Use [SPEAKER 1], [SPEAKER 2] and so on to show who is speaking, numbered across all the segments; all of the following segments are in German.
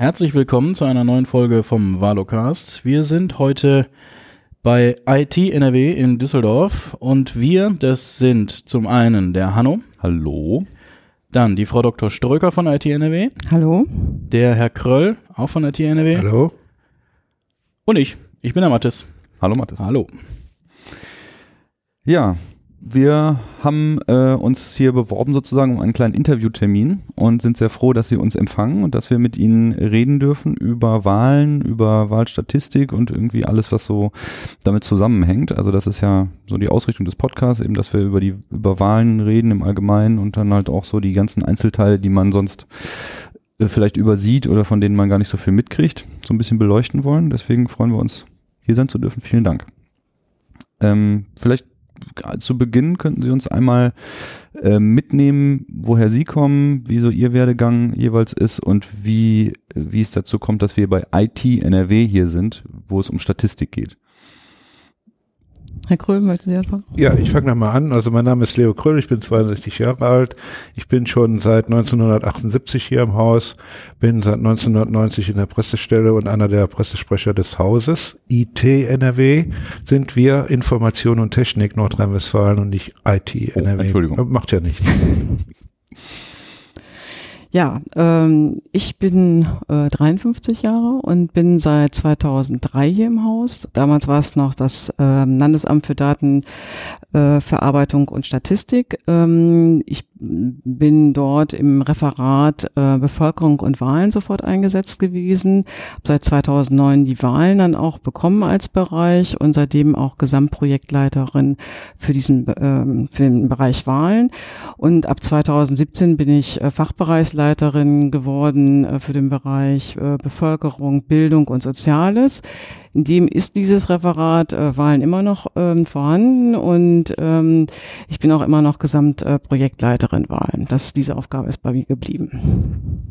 [SPEAKER 1] Herzlich willkommen zu einer neuen Folge vom Valocast. Wir sind heute bei IT NRW in Düsseldorf und wir, das sind zum einen der Hanno.
[SPEAKER 2] Hallo.
[SPEAKER 1] Dann die Frau Dr. Ströker von IT NRW.
[SPEAKER 3] Hallo.
[SPEAKER 1] Der Herr Kröll, auch von IT NRW.
[SPEAKER 4] Hallo.
[SPEAKER 1] Und ich, ich bin der Mathis.
[SPEAKER 2] Hallo Mathis.
[SPEAKER 1] Hallo.
[SPEAKER 2] Ja, wir haben äh, uns hier beworben sozusagen um einen kleinen Interviewtermin und sind sehr froh, dass Sie uns empfangen und dass wir mit Ihnen reden dürfen über Wahlen, über Wahlstatistik und irgendwie alles, was so damit zusammenhängt. Also das ist ja so die Ausrichtung des Podcasts, eben, dass wir über die über Wahlen reden im Allgemeinen und dann halt auch so die ganzen Einzelteile, die man sonst äh, vielleicht übersieht oder von denen man gar nicht so viel mitkriegt, so ein bisschen beleuchten wollen. Deswegen freuen wir uns, hier sein zu dürfen. Vielen Dank. Ähm, vielleicht zu Beginn könnten Sie uns einmal äh, mitnehmen, woher Sie kommen, wie so Ihr Werdegang jeweils ist und wie, wie es dazu kommt, dass wir bei IT NRW hier sind, wo es um Statistik geht.
[SPEAKER 3] Herr Kröll, möchten Sie anfangen?
[SPEAKER 4] Ja, ich fange nochmal an. Also mein Name ist Leo Kröll, ich bin 62 Jahre alt. Ich bin schon seit 1978 hier im Haus, bin seit 1990 in der Pressestelle und einer der Pressesprecher des Hauses. IT NRW sind wir Information und Technik Nordrhein-Westfalen und nicht IT NRW.
[SPEAKER 2] Oh, Entschuldigung.
[SPEAKER 4] Macht ja nichts.
[SPEAKER 3] Ja, ähm, ich bin äh, 53 Jahre und bin seit 2003 hier im Haus. Damals war es noch das äh, Landesamt für Datenverarbeitung äh, und Statistik. Ähm, ich bin dort im Referat äh, Bevölkerung und Wahlen sofort eingesetzt gewesen. Hab seit 2009 die Wahlen dann auch bekommen als Bereich und seitdem auch Gesamtprojektleiterin für diesen ähm, für den Bereich Wahlen. Und ab 2017 bin ich äh, Fachbereichsleiterin geworden äh, für den Bereich äh, Bevölkerung, Bildung und Soziales. In dem ist dieses Referat äh, Wahlen immer noch ähm, vorhanden und ähm, ich bin auch immer noch Gesamtprojektleiterin Wahlen. Das, diese Aufgabe ist bei mir geblieben.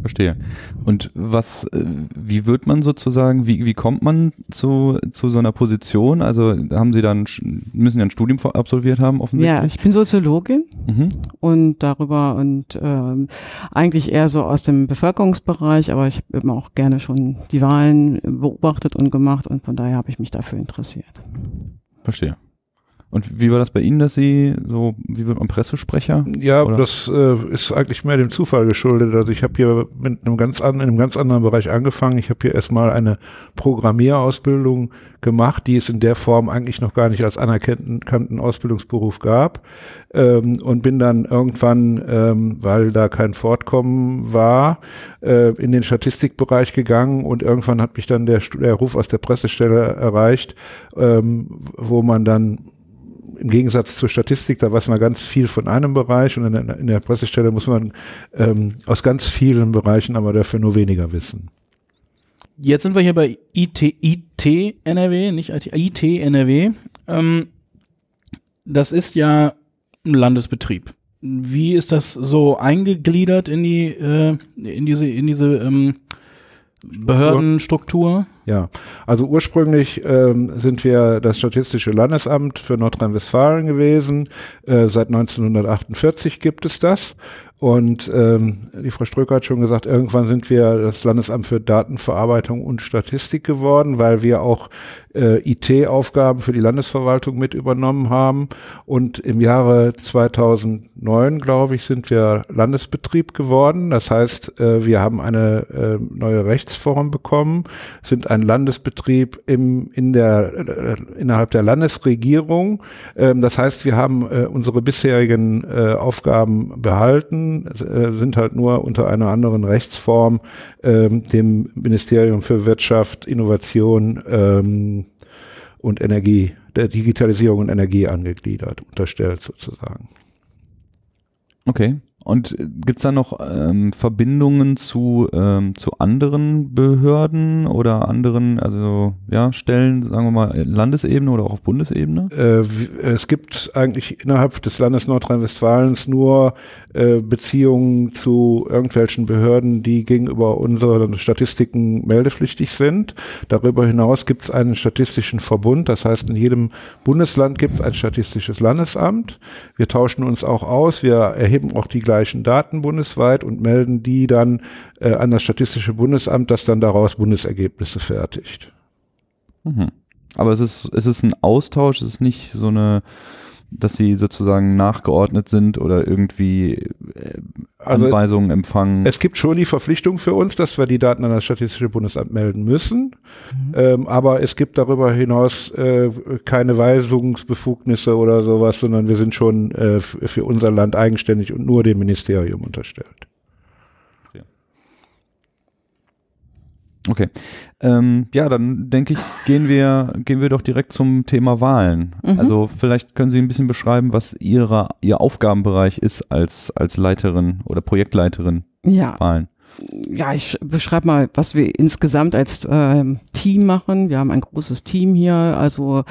[SPEAKER 2] Verstehe. Und was, äh, wie wird man sozusagen, wie, wie kommt man zu, zu so einer Position? Also haben Sie dann, müssen Sie ein Studium absolviert haben, offensichtlich?
[SPEAKER 3] Ja, ich bin Soziologin mhm. und darüber und ähm, eigentlich eher so aus dem Bevölkerungsbereich, aber ich habe immer auch gerne schon die Wahlen beobachtet und gemacht und von daher habe ich mich dafür interessiert.
[SPEAKER 2] Verstehe. Und wie war das bei Ihnen, dass Sie so, wie wird man Pressesprecher?
[SPEAKER 4] Ja, oder? das äh, ist eigentlich mehr dem Zufall geschuldet. Also ich habe hier mit einem ganz an, in einem ganz anderen Bereich angefangen. Ich habe hier erstmal eine Programmierausbildung gemacht, die es in der Form eigentlich noch gar nicht als anerkannten Ausbildungsberuf gab. Ähm, und bin dann irgendwann, ähm, weil da kein Fortkommen war, äh, in den Statistikbereich gegangen und irgendwann hat mich dann der, der Ruf aus der Pressestelle erreicht, ähm, wo man dann im Gegensatz zur Statistik, da weiß man ganz viel von einem Bereich und in der, in der Pressestelle muss man ähm, aus ganz vielen Bereichen aber dafür nur weniger wissen.
[SPEAKER 1] Jetzt sind wir hier bei IT, IT NRW, nicht IT, IT NRW. Ähm, das ist ja ein Landesbetrieb. Wie ist das so eingegliedert in die äh, in diese in diese ähm, Behördenstruktur?
[SPEAKER 4] Ja, also ursprünglich ähm, sind wir das Statistische Landesamt für Nordrhein-Westfalen gewesen. Äh, seit 1948 gibt es das. Und ähm, die Frau Ströcker hat schon gesagt, irgendwann sind wir das Landesamt für Datenverarbeitung und Statistik geworden, weil wir auch äh, IT-Aufgaben für die Landesverwaltung mit übernommen haben. Und im Jahre 2009, glaube ich, sind wir Landesbetrieb geworden. Das heißt, äh, wir haben eine äh, neue Rechtsform bekommen, sind ein Landesbetrieb im, in der, äh, innerhalb der Landesregierung. Ähm, das heißt, wir haben äh, unsere bisherigen äh, Aufgaben behalten sind halt nur unter einer anderen Rechtsform ähm, dem Ministerium für Wirtschaft, Innovation ähm, und Energie, der Digitalisierung und Energie angegliedert, unterstellt sozusagen.
[SPEAKER 2] Okay. Und gibt's da noch ähm, Verbindungen zu, ähm, zu anderen Behörden oder anderen, also ja, Stellen, sagen wir mal, Landesebene oder auch auf Bundesebene?
[SPEAKER 4] Äh, es gibt eigentlich innerhalb des Landes Nordrhein-Westfalens nur äh, Beziehungen zu irgendwelchen Behörden, die gegenüber unseren Statistiken meldepflichtig sind. Darüber hinaus gibt es einen statistischen Verbund, das heißt, in jedem Bundesland gibt es ein statistisches Landesamt. Wir tauschen uns auch aus, wir erheben auch die gleichen gleichen Daten bundesweit und melden die dann äh, an das Statistische Bundesamt, das dann daraus Bundesergebnisse fertigt.
[SPEAKER 2] Mhm. Aber es ist, es ist ein Austausch, es ist nicht so eine, dass sie sozusagen nachgeordnet sind oder irgendwie äh,
[SPEAKER 4] Also
[SPEAKER 2] Anweisungen empfangen.
[SPEAKER 4] Es gibt schon die Verpflichtung für uns, dass wir die Daten an das Statistische Bundesamt melden müssen. Ähm, aber es gibt darüber hinaus äh, keine Weisungsbefugnisse oder sowas, sondern wir sind schon äh, für unser Land eigenständig und nur dem Ministerium unterstellt.
[SPEAKER 2] Okay. Ähm, ja, dann denke ich, gehen wir, gehen wir doch direkt zum Thema Wahlen.
[SPEAKER 3] Mhm.
[SPEAKER 2] Also vielleicht können Sie ein bisschen beschreiben, was Ihre, Ihr Aufgabenbereich ist als, als Leiterin oder Projektleiterin
[SPEAKER 3] Ja,
[SPEAKER 2] Wahlen.
[SPEAKER 3] Ja, ich beschreibe mal, was wir insgesamt als ähm, Team machen. Wir haben ein großes Team hier, also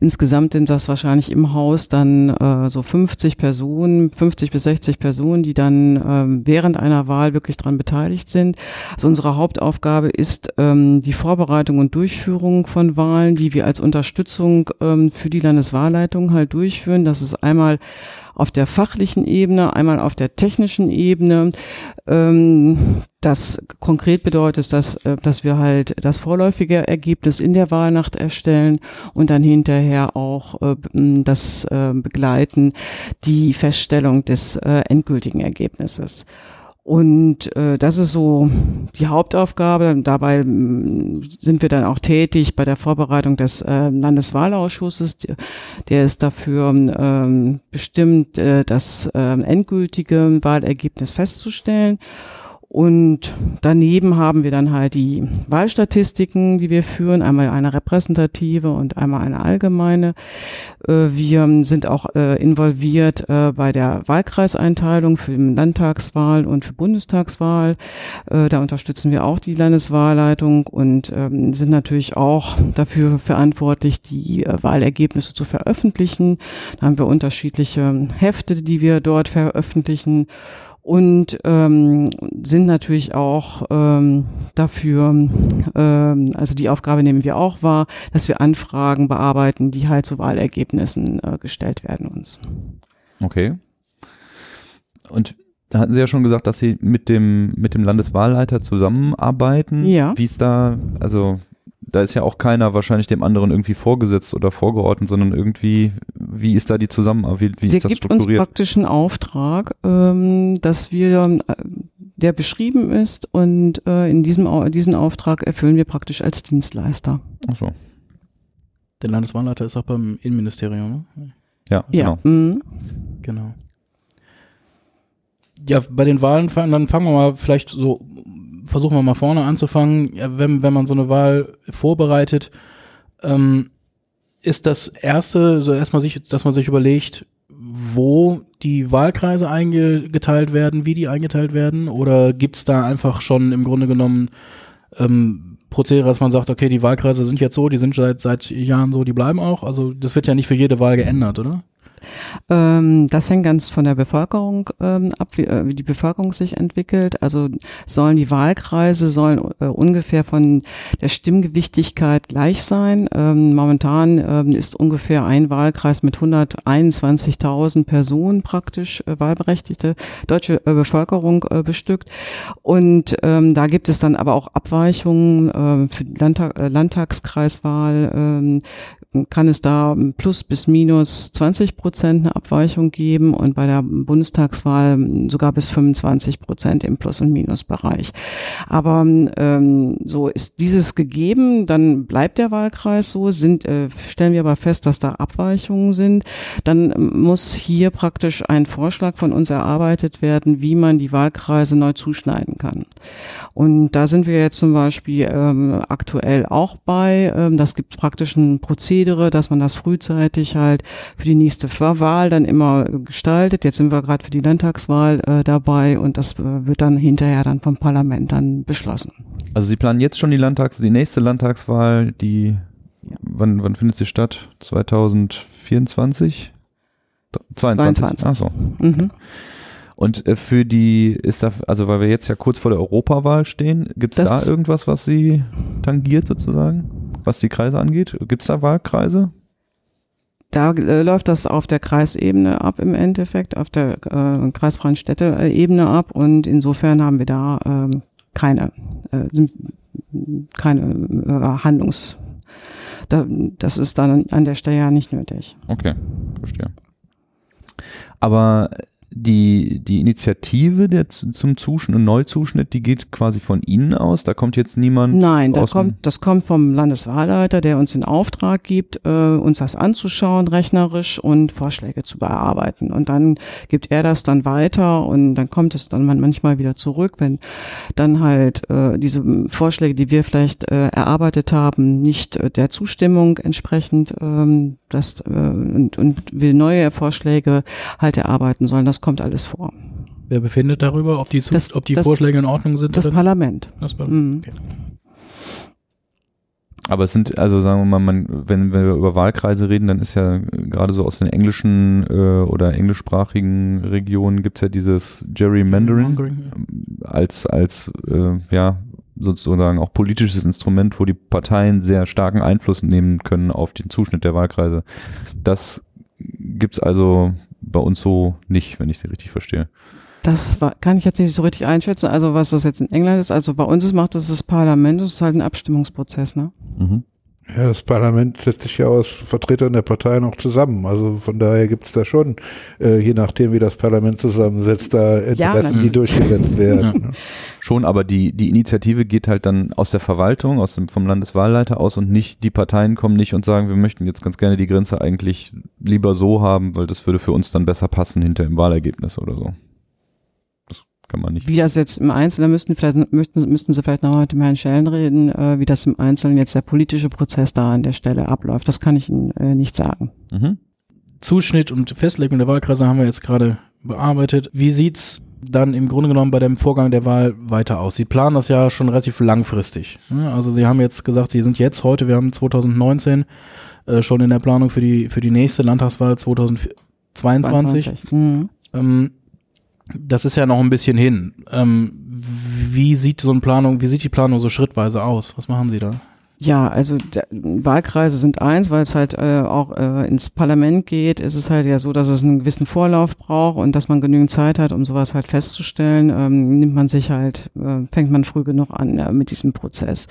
[SPEAKER 3] insgesamt sind das wahrscheinlich im Haus dann äh, so 50 Personen, 50 bis 60 Personen, die dann ähm, während einer Wahl wirklich dran beteiligt sind. Also unsere Hauptaufgabe ist ähm, die Vorbereitung und Durchführung von Wahlen, die wir als Unterstützung ähm, für die Landeswahlleitung halt durchführen. Das ist einmal auf der fachlichen Ebene, einmal auf der technischen Ebene. Ähm, das konkret bedeutet, dass, äh, dass wir halt das vorläufige Ergebnis in der Wahlnacht erstellen und dann hinterher auch äh, das äh, begleiten, die Feststellung des äh, endgültigen Ergebnisses. Und äh, das ist so die Hauptaufgabe. Dabei mh, sind wir dann auch tätig bei der Vorbereitung des äh, Landeswahlausschusses. Der ist dafür ähm, bestimmt, äh, das ähm, endgültige Wahlergebnis festzustellen. Und daneben haben wir dann halt die Wahlstatistiken, die wir führen, einmal eine repräsentative und einmal eine allgemeine. Äh, Wir sind auch äh, involviert äh, bei der Wahlkreiseinteilung für die Landtagswahl und für Bundestagswahl. Da unterstützen wir auch die Landeswahlleitung und ähm, sind natürlich auch dafür verantwortlich, die Wahlergebnisse zu veröffentlichen. Da haben wir unterschiedliche Hefte, die wir dort veröffentlichen und ähm, sind natürlich auch ähm, dafür, ähm, also die Aufgabe nehmen wir auch wahr, dass wir Anfragen bearbeiten, die halt zu Wahlergebnissen äh, gestellt werden uns.
[SPEAKER 2] Okay. Und da hatten Sie ja schon gesagt, dass Sie mit dem, mit dem Landeswahlleiter zusammenarbeiten.
[SPEAKER 3] Ja.
[SPEAKER 2] Wie ist da, also da ist ja auch keiner wahrscheinlich dem anderen irgendwie vorgesetzt oder vorgeordnet, sondern irgendwie, wie ist da die Zusammenarbeit, wie, wie
[SPEAKER 3] Der
[SPEAKER 2] ist das
[SPEAKER 3] gibt uns
[SPEAKER 2] strukturiert?
[SPEAKER 3] praktisch einen Auftrag, ähm, dass wir, äh, der beschrieben ist und äh, in diesem diesen Auftrag erfüllen wir praktisch als Dienstleister.
[SPEAKER 2] Achso.
[SPEAKER 1] Der Landeswahlleiter ist auch beim Innenministerium, ne?
[SPEAKER 2] Ja,
[SPEAKER 3] Ja.
[SPEAKER 2] genau.
[SPEAKER 3] Mhm.
[SPEAKER 1] Genau. Ja, bei den Wahlen, fangen- dann fangen wir mal vielleicht so, versuchen wir mal vorne anzufangen. Wenn, wenn man so eine Wahl vorbereitet, ähm, ist das erste, so erstmal sich, dass man sich überlegt, wo die Wahlkreise eingeteilt werden, wie die eingeteilt werden, oder gibt's da einfach schon im Grunde genommen ähm, Prozedere, dass man sagt, okay, die Wahlkreise sind jetzt so, die sind seit, seit Jahren so, die bleiben auch. Also das wird ja nicht für jede Wahl geändert, oder?
[SPEAKER 3] Ähm, das hängt ganz von der Bevölkerung ähm, ab, wie, äh, wie die Bevölkerung sich entwickelt. Also sollen die Wahlkreise sollen äh, ungefähr von der Stimmgewichtigkeit gleich sein. Ähm, momentan ist ungefähr ein Wahlkreis mit 121.000 Personen praktisch äh, wahlberechtigte deutsche Bevölkerung bestückt. Und da gibt es dann aber auch Abweichungen für Landtag, Landtagskreiswahl. Kann es da plus bis minus 20 Prozent eine Abweichung geben und bei der Bundestagswahl sogar bis 25 Prozent im Plus- und Minusbereich. Aber ähm, so ist dieses gegeben, dann bleibt der Wahlkreis so, sind, äh, stellen wir aber fest, dass da Abweichungen sind, dann muss hier praktisch ein Vorschlag von uns erarbeitet werden, wie man die Wahlkreise neu zuschneiden kann. Und da sind wir jetzt zum Beispiel ähm, aktuell auch bei. Ähm, das gibt praktisch ein Prozedere, dass man das frühzeitig halt für die nächste Wahl dann immer gestaltet. Jetzt sind wir gerade für die Landtagswahl äh, dabei und das äh, wird dann hinterher dann vom Parlament dann beschlossen.
[SPEAKER 2] Also Sie planen jetzt schon die Landtags, die nächste Landtagswahl, die, wann, wann findet sie statt? 2024? 22.
[SPEAKER 3] 22.
[SPEAKER 2] Ach so.
[SPEAKER 3] Mhm.
[SPEAKER 2] Und äh, für die, ist da, also weil wir jetzt ja kurz vor der Europawahl stehen, gibt es da irgendwas, was Sie tangiert sozusagen, was die Kreise angeht? Gibt es da Wahlkreise?
[SPEAKER 3] Da äh, läuft das auf der Kreisebene ab im Endeffekt, auf der äh, kreisfreien Städteebene ab und insofern haben wir da ähm, keine, äh, sind, keine äh, Handlungs, da, das ist dann an der Stelle ja nicht nötig.
[SPEAKER 2] Okay, verstehe. Aber die, die Initiative der zum Zuschnitt, Neuzuschnitt, die geht quasi von Ihnen aus. Da kommt jetzt niemand.
[SPEAKER 3] Nein, da kommt, das kommt vom Landeswahlleiter, der uns den Auftrag gibt, äh, uns das anzuschauen, rechnerisch und Vorschläge zu bearbeiten. Und dann gibt er das dann weiter und dann kommt es dann man- manchmal wieder zurück, wenn dann halt äh, diese Vorschläge, die wir vielleicht äh, erarbeitet haben, nicht äh, der Zustimmung entsprechend ähm, das, äh, und, und wir neue Vorschläge halt erarbeiten sollen. Das kommt alles vor.
[SPEAKER 1] Wer befindet darüber, ob die, Zu
[SPEAKER 3] Das-
[SPEAKER 1] ob die
[SPEAKER 3] das-
[SPEAKER 1] Vorschläge in Ordnung sind?
[SPEAKER 3] Das? Parlament.
[SPEAKER 1] Das Par-
[SPEAKER 3] Mhm.
[SPEAKER 1] okay.
[SPEAKER 2] Aber es sind, also sagen wir mal, man, wenn wir über Wahlkreise reden, dann ist ja gerade so aus den englischen äh, oder englischsprachigen Regionen gibt's ja dieses Gerrymandering als, als äh, ja, sozusagen auch politisches Instrument, wo die Parteien sehr starken Einfluss nehmen können auf den Zuschnitt der Wahlkreise. Das gibt's also bei uns so nicht, wenn ich sie richtig verstehe.
[SPEAKER 3] Das war, kann ich jetzt nicht so richtig einschätzen. Also was das jetzt in England ist, also bei uns ist, macht das das Parlament, das ist halt ein Abstimmungsprozess, ne?
[SPEAKER 2] Mhm.
[SPEAKER 4] Ja, das Parlament setzt sich ja aus Vertretern der Parteien auch zusammen. Also von daher gibt's da schon, äh, je nachdem wie das Parlament zusammensetzt, da Interessen, die
[SPEAKER 1] natürlich.
[SPEAKER 4] durchgesetzt werden.
[SPEAKER 1] Ja.
[SPEAKER 2] Schon, aber die, die Initiative geht halt dann aus der Verwaltung, aus dem, vom Landeswahlleiter aus und nicht, die Parteien kommen nicht und sagen, wir möchten jetzt ganz gerne die Grenze eigentlich lieber so haben, weil das würde für uns dann besser passen hinter im Wahlergebnis oder so. Kann man nicht.
[SPEAKER 3] Wie das jetzt im Einzelnen, müssten, vielleicht, müssten, müssten Sie vielleicht noch mit dem Herrn Schellen reden, äh, wie das im Einzelnen jetzt der politische Prozess da an der Stelle abläuft. Das kann ich Ihnen äh, nicht sagen.
[SPEAKER 2] Mhm.
[SPEAKER 1] Zuschnitt und Festlegung der Wahlkreise haben wir jetzt gerade bearbeitet. Wie sieht's dann im Grunde genommen bei dem Vorgang der Wahl weiter aus? Sie planen das ja schon relativ langfristig. ne? Also Sie haben jetzt gesagt, Sie sind jetzt heute, wir haben 2019 äh, schon in der Planung für die für die nächste Landtagswahl 2022.
[SPEAKER 3] 22. Mhm.
[SPEAKER 1] Ähm, das ist ja noch ein bisschen hin. Ähm, wie sieht so eine Planung, wie sieht die Planung so schrittweise aus? Was machen Sie da?
[SPEAKER 3] Ja, also Wahlkreise sind eins, weil es halt äh, auch äh, ins Parlament geht. Ist es halt ja so, dass es einen gewissen Vorlauf braucht und dass man genügend Zeit hat, um sowas halt festzustellen. Ähm, nimmt man sich halt, äh, fängt man früh genug an äh, mit diesem Prozess.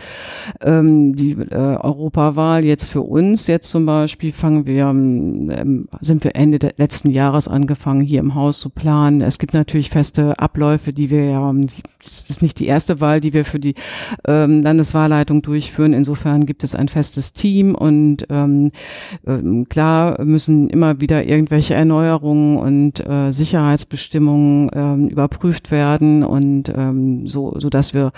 [SPEAKER 3] Ähm, die äh, Europawahl jetzt für uns jetzt zum Beispiel fangen wir, ähm, sind wir Ende des letzten Jahres angefangen, hier im Haus zu planen. Es gibt natürlich feste Abläufe, die wir ja, das ist nicht die erste Wahl, die wir für die ähm, Landeswahlleitung durchführen. Insofern gibt es ein festes Team und ähm, ähm, klar müssen immer wieder irgendwelche Erneuerungen und äh, Sicherheitsbestimmungen ähm, überprüft werden und ähm, so, so dass wir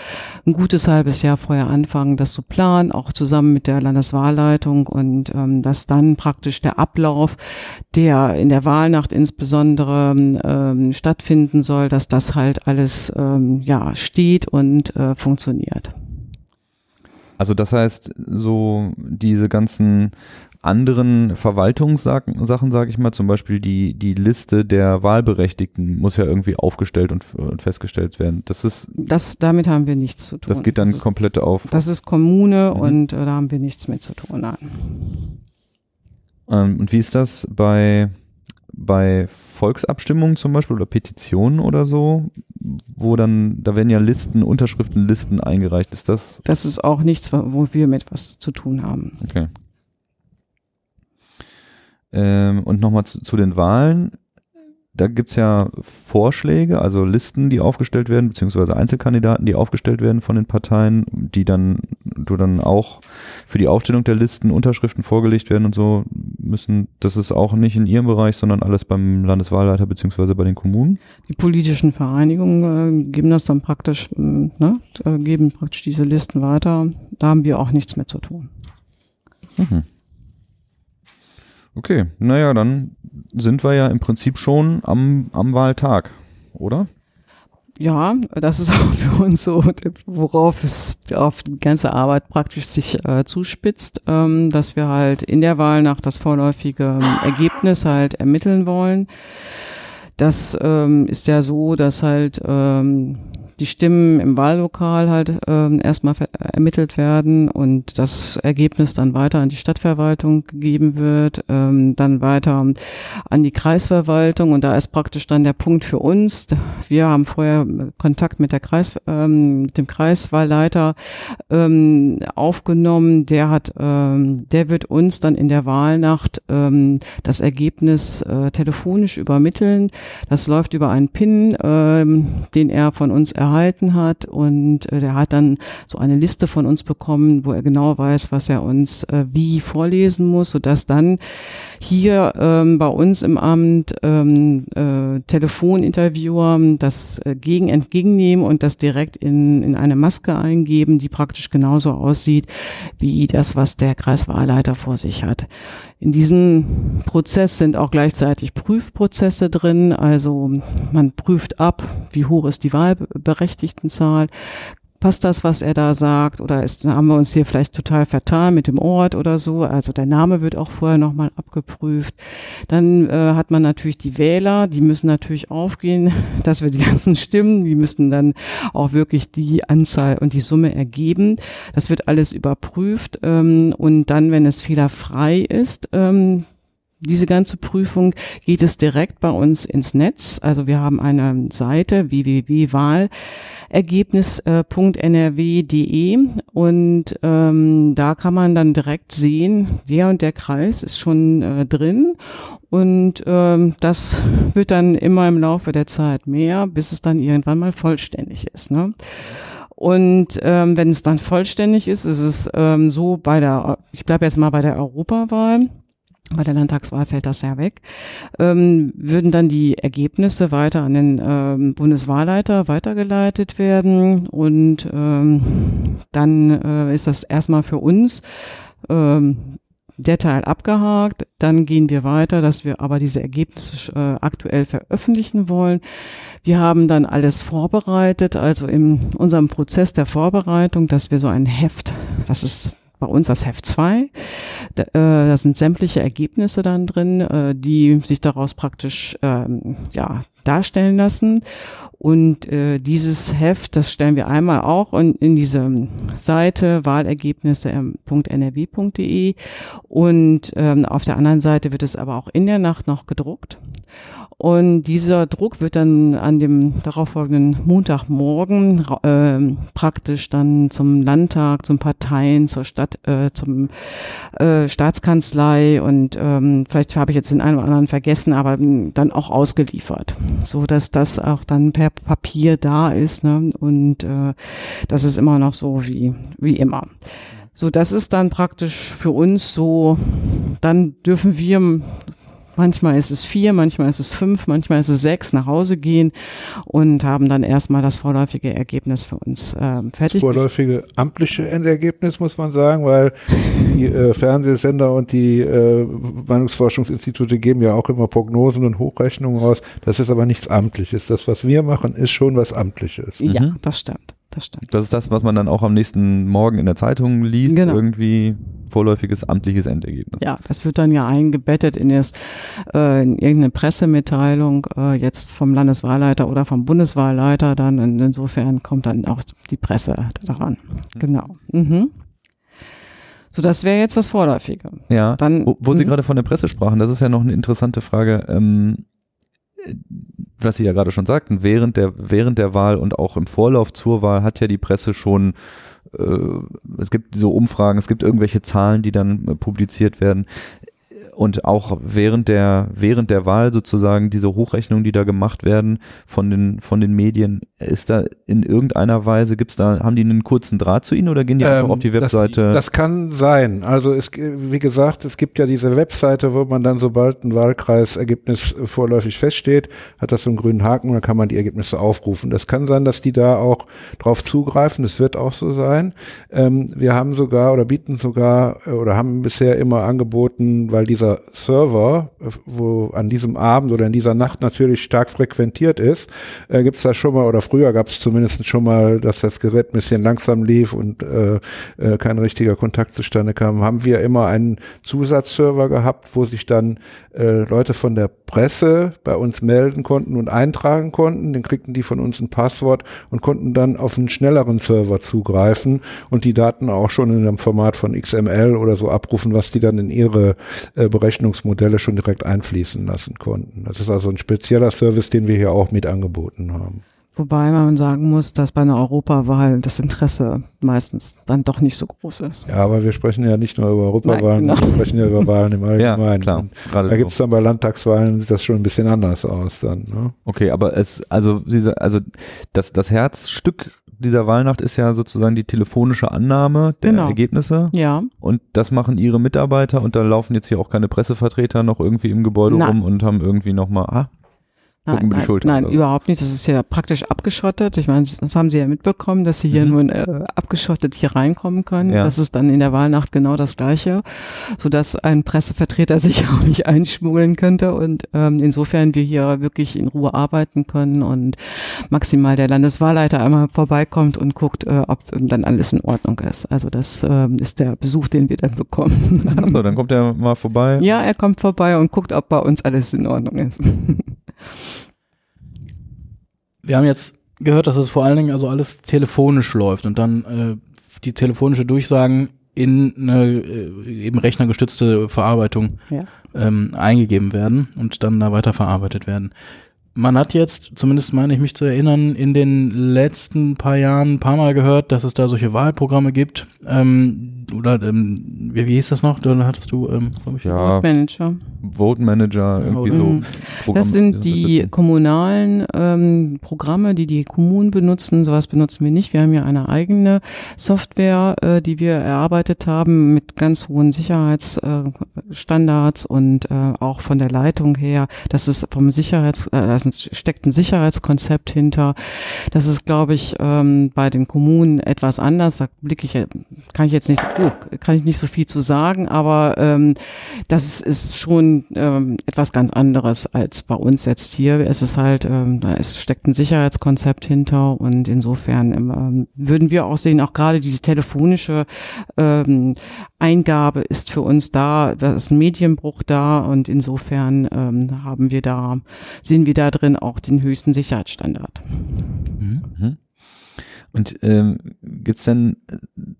[SPEAKER 3] ein gutes halbes Jahr vorher anfangen, das zu planen, auch zusammen mit der Landeswahlleitung und ähm, dass dann praktisch der Ablauf, der in der Wahlnacht insbesondere ähm, stattfinden soll, dass das halt alles ähm, ja steht und äh, funktioniert.
[SPEAKER 2] Also das heißt, so diese ganzen anderen Verwaltungssachen, Sachen, sage ich mal, zum Beispiel die, die Liste der Wahlberechtigten muss ja irgendwie aufgestellt und, und festgestellt werden. Das ist,
[SPEAKER 3] Das, damit haben wir nichts zu tun.
[SPEAKER 2] das geht dann
[SPEAKER 3] das ist,
[SPEAKER 2] komplett auf.
[SPEAKER 3] das ist Kommune
[SPEAKER 2] Mhm.
[SPEAKER 3] und äh, da haben wir nichts mit zu tun. Nein.
[SPEAKER 2] Ähm, und wie ist das bei, bei Volksabstimmungen zum Beispiel oder Petitionen oder so, wo dann, da werden ja Listen, Unterschriftenlisten eingereicht. Ist das,
[SPEAKER 3] Das ist auch nichts, wo wir mit was zu tun haben.
[SPEAKER 2] okay. Ähm, und nochmal zu, zu den Wahlen. Da gibt's ja Vorschläge, also Listen, die aufgestellt werden, beziehungsweise Einzelkandidaten, die aufgestellt werden von den Parteien, die dann, du dann auch für die Aufstellung der Listen Unterschriften vorgelegt werden und so müssen. Das ist auch nicht in ihrem Bereich, sondern alles beim Landeswahlleiter beziehungsweise bei den Kommunen.
[SPEAKER 3] Die politischen Vereinigungen äh, geben das dann praktisch, äh, ne, äh, geben praktisch diese Listen weiter. Da haben wir auch nichts mit zu tun.
[SPEAKER 2] Mhm. Okay, naja, dann sind wir ja im Prinzip schon am, am Wahltag, oder?
[SPEAKER 3] Ja, das ist auch für uns so, worauf es auf die ganze Arbeit praktisch sich äh, zuspitzt, ähm, dass wir halt in der Wahlnacht das vorläufige ähm, Ergebnis halt ermitteln wollen. Das ähm, ist ja so, dass halt ähm, die Stimmen im Wahllokal halt ähm, erstmal ermittelt werden und das Ergebnis dann weiter an die Stadtverwaltung gegeben wird, ähm, dann weiter an die Kreisverwaltung und da ist praktisch dann der Punkt für uns. Wir haben vorher Kontakt mit der Kreis, ähm, mit dem Kreiswahlleiter ähm, aufgenommen. Der hat, ähm, der wird uns dann in der Wahlnacht ähm, das Ergebnis äh, telefonisch übermitteln. Das läuft über einen PIN, ähm, den er von uns erhalten hat und äh, der hat dann so eine Liste von uns bekommen, wo er genau weiß, was er uns äh, wie vorlesen muss, sodass dann hier ähm, bei uns im Amt ähm, äh, Telefoninterviewer das äh, gegen entgegennehmen und das direkt in, in eine Maske eingeben, die praktisch genauso aussieht wie das, was der Kreiswahlleiter vor sich hat. In diesem Prozess sind auch gleichzeitig Prüfprozesse drin. Also man prüft ab, wie hoch ist die Wahlberechtigtenzahl, passt das, was er da sagt, oder ist, haben wir uns hier vielleicht total vertan mit dem Ort oder so. Also der Name wird auch vorher nochmal abgeprüft. Dann äh, hat man natürlich die Wähler, die müssen natürlich aufgehen, dass wir die ganzen Stimmen, die müssen dann auch wirklich die Anzahl und die Summe ergeben. Das wird alles überprüft ähm, und dann, wenn es fehlerfrei ist, ähm, diese ganze Prüfung geht es direkt bei uns ins Netz. Also wir haben eine Seite www.wahlergebnis.nrw.de und ähm, da kann man dann direkt sehen, der und der Kreis ist schon äh, drin und ähm, das wird dann immer im Laufe der Zeit mehr, bis es dann irgendwann mal vollständig ist. Ne? Und ähm, wenn es dann vollständig ist, ist es ähm, so bei der, ich bleibe jetzt mal bei der Europawahl bei der Landtagswahl fällt das ja weg, ähm, würden dann die Ergebnisse weiter an den ähm, Bundeswahlleiter weitergeleitet werden und ähm, dann äh, ist das erstmal für uns ähm, der Teil abgehakt. Dann gehen wir weiter, dass wir aber diese Ergebnisse äh, aktuell veröffentlichen wollen. Wir haben dann alles vorbereitet, also in unserem Prozess der Vorbereitung, dass wir so ein Heft, das ist bei uns das Heft 2. Da, äh, da sind sämtliche Ergebnisse dann drin, äh, die sich daraus praktisch ähm, ja, darstellen lassen. Und äh, dieses Heft, das stellen wir einmal auch in, in diese Seite wahlergebnisse.nrw.de und ähm, auf der anderen Seite wird es aber auch in der Nacht noch gedruckt. Und dieser Druck wird dann an dem darauffolgenden Montagmorgen äh, praktisch dann zum Landtag, zum Parteien, zur Stadt, äh, zum äh, Staatskanzlei und ähm, vielleicht habe ich jetzt den einen oder anderen vergessen, aber dann auch ausgeliefert, so dass das auch dann per Papier da ist ne? und äh, das ist immer noch so wie wie immer. So, das ist dann praktisch für uns so, dann dürfen wir Manchmal ist es vier, manchmal ist es fünf, manchmal ist es sechs nach Hause gehen und haben dann erstmal das vorläufige Ergebnis für uns äh, fertig. Das
[SPEAKER 4] vorläufige amtliche Endergebnis muss man sagen, weil die äh, Fernsehsender und die äh, Meinungsforschungsinstitute geben ja auch immer Prognosen und Hochrechnungen raus. Das ist aber nichts Amtliches. Das, was wir machen, ist schon was Amtliches.
[SPEAKER 3] Ja, mhm. das stimmt. Das stimmt.
[SPEAKER 2] Das ist das, was man dann auch am nächsten Morgen in der Zeitung liest, genau. irgendwie vorläufiges amtliches Endergebnis.
[SPEAKER 3] Ja, das wird dann ja eingebettet in, das, äh, in irgendeine Pressemitteilung, äh, jetzt vom Landeswahlleiter oder vom Bundeswahlleiter dann. Und insofern kommt dann auch die Presse daran. Mhm. Genau. Mhm. So, das wäre jetzt das Vorläufige.
[SPEAKER 2] Ja, dann, wo, wo Sie mhm. gerade von der Presse sprachen, das ist ja noch eine interessante Frage. Ähm, was Sie ja gerade schon sagten, während der, während der Wahl und auch im Vorlauf zur Wahl hat ja die Presse schon, äh, es gibt so Umfragen, es gibt irgendwelche Zahlen, die dann äh, publiziert werden und auch während der während der Wahl sozusagen diese Hochrechnungen, die da gemacht werden von den von den Medien, ist da in irgendeiner Weise gibt's da haben die einen kurzen Draht zu Ihnen oder gehen die ähm, einfach auf die Webseite?
[SPEAKER 4] Das, das, kann sein. Also es wie gesagt, es gibt ja diese Webseite, wo man dann sobald ein Wahlkreisergebnis vorläufig feststeht, hat das so einen grünen Haken, dann kann man die Ergebnisse aufrufen. Das kann sein, dass die da auch drauf zugreifen. Das wird auch so sein. Ähm, wir haben sogar oder bieten sogar oder haben bisher immer angeboten, weil dieser dieser Server, wo an diesem Abend oder in dieser Nacht natürlich stark frequentiert ist, äh, gibt es da schon mal, oder früher gab es zumindest schon mal, dass das Gerät ein bisschen langsam lief und äh, äh, kein richtiger Kontakt zustande kam, haben wir immer einen Zusatzserver gehabt, wo sich dann äh, Leute von der Presse bei uns melden konnten und eintragen konnten. Dann kriegten die von uns ein Passwort und konnten dann auf einen schnelleren Server zugreifen und die Daten auch schon in einem Format von XML oder so abrufen, was die dann in ihre äh, Berechnungsmodelle schon direkt einfließen lassen konnten. Das ist also ein spezieller Service, den wir hier auch mit angeboten haben.
[SPEAKER 3] Wobei man sagen muss, dass bei einer Europawahl das Interesse meistens dann doch nicht so groß ist.
[SPEAKER 4] Ja, aber wir sprechen ja nicht nur über Europawahlen,
[SPEAKER 3] Nein, genau.
[SPEAKER 4] wir sprechen ja über Wahlen im Allgemeinen.
[SPEAKER 2] Ja, klar.
[SPEAKER 4] Da
[SPEAKER 2] so.
[SPEAKER 4] gibt's dann bei Landtagswahlen sieht das schon ein bisschen anders aus dann. Ne?
[SPEAKER 2] Okay, aber es, also, also das, das Herzstück dieser Wahlnacht ist ja sozusagen die telefonische Annahme der
[SPEAKER 3] Genau.
[SPEAKER 2] Ergebnisse.
[SPEAKER 3] Ja,
[SPEAKER 2] Und das machen ihre Mitarbeiter und da laufen jetzt hier auch keine Pressevertreter noch irgendwie im Gebäude
[SPEAKER 3] Nein.
[SPEAKER 2] rum und haben irgendwie nochmal, ah,
[SPEAKER 3] nein,
[SPEAKER 2] über die
[SPEAKER 3] nein,
[SPEAKER 2] Schulter
[SPEAKER 3] nein
[SPEAKER 2] oder so.
[SPEAKER 3] überhaupt nicht. Das ist ja praktisch abgeschottet. Ich meine, das haben Sie ja mitbekommen, dass Sie hier
[SPEAKER 2] Mhm.
[SPEAKER 3] nun äh, abgeschottet hier reinkommen können.
[SPEAKER 2] Ja.
[SPEAKER 3] Das ist dann in der Wahlnacht genau das Gleiche, sodass ein Pressevertreter sich auch nicht einschmuggeln könnte und ähm, insofern wir hier wirklich in Ruhe arbeiten können und maximal der Landeswahlleiter einmal vorbeikommt und guckt, äh, ob dann alles in Ordnung ist. Also das ähm, ist der Besuch, den wir dann bekommen.
[SPEAKER 2] achso, dann kommt er mal vorbei.
[SPEAKER 3] Ja, er kommt vorbei und guckt, ob bei uns alles in Ordnung ist.
[SPEAKER 1] Wir haben jetzt gehört, dass es vor allen Dingen also alles telefonisch läuft und dann äh, die telefonische Durchsagen in eine äh, eben rechnergestützte Verarbeitung
[SPEAKER 3] Ja.
[SPEAKER 1] ähm, eingegeben werden und dann da weiter verarbeitet werden. Man hat jetzt, zumindest meine ich mich zu erinnern, in den letzten paar Jahren ein paar Mal gehört, dass es da solche Wahlprogramme gibt. Ähm, oder ähm, wie, wie hieß das noch? Da hattest du, ähm, glaub ich,
[SPEAKER 2] Ja,
[SPEAKER 3] Manager.
[SPEAKER 2] Vote Manager, irgendwie so.
[SPEAKER 3] Mhm.
[SPEAKER 2] Programm-
[SPEAKER 3] Das sind die kommunalen ähm, Programme, die die Kommunen benutzen. Sowas benutzen wir nicht. Wir haben ja eine eigene Software, äh, die wir erarbeitet haben mit ganz hohen Sicherheitsstandards äh, und äh, auch von der Leitung her. Das ist vom Sicherheits, ist- steckt ein Sicherheitskonzept hinter. Das ist, glaube ich, ähm, bei den Kommunen etwas anders. Da blicke ich, kann ich jetzt nicht, so, oh, kann ich nicht so viel zu sagen, aber ähm, das ist schon ähm, etwas ganz anderes als bei uns jetzt hier. Es ist halt, ähm, da ist, steckt ein Sicherheitskonzept hinter und insofern ähm, würden wir auch sehen, auch gerade diese telefonische ähm, Eingabe ist für uns da, da ist ein Medienbruch da und insofern ähm, haben wir da, sehen wir da drin auch den höchsten Sicherheitsstandard.
[SPEAKER 1] Mhm.
[SPEAKER 2] Mhm. Und ähm, gibt's denn äh,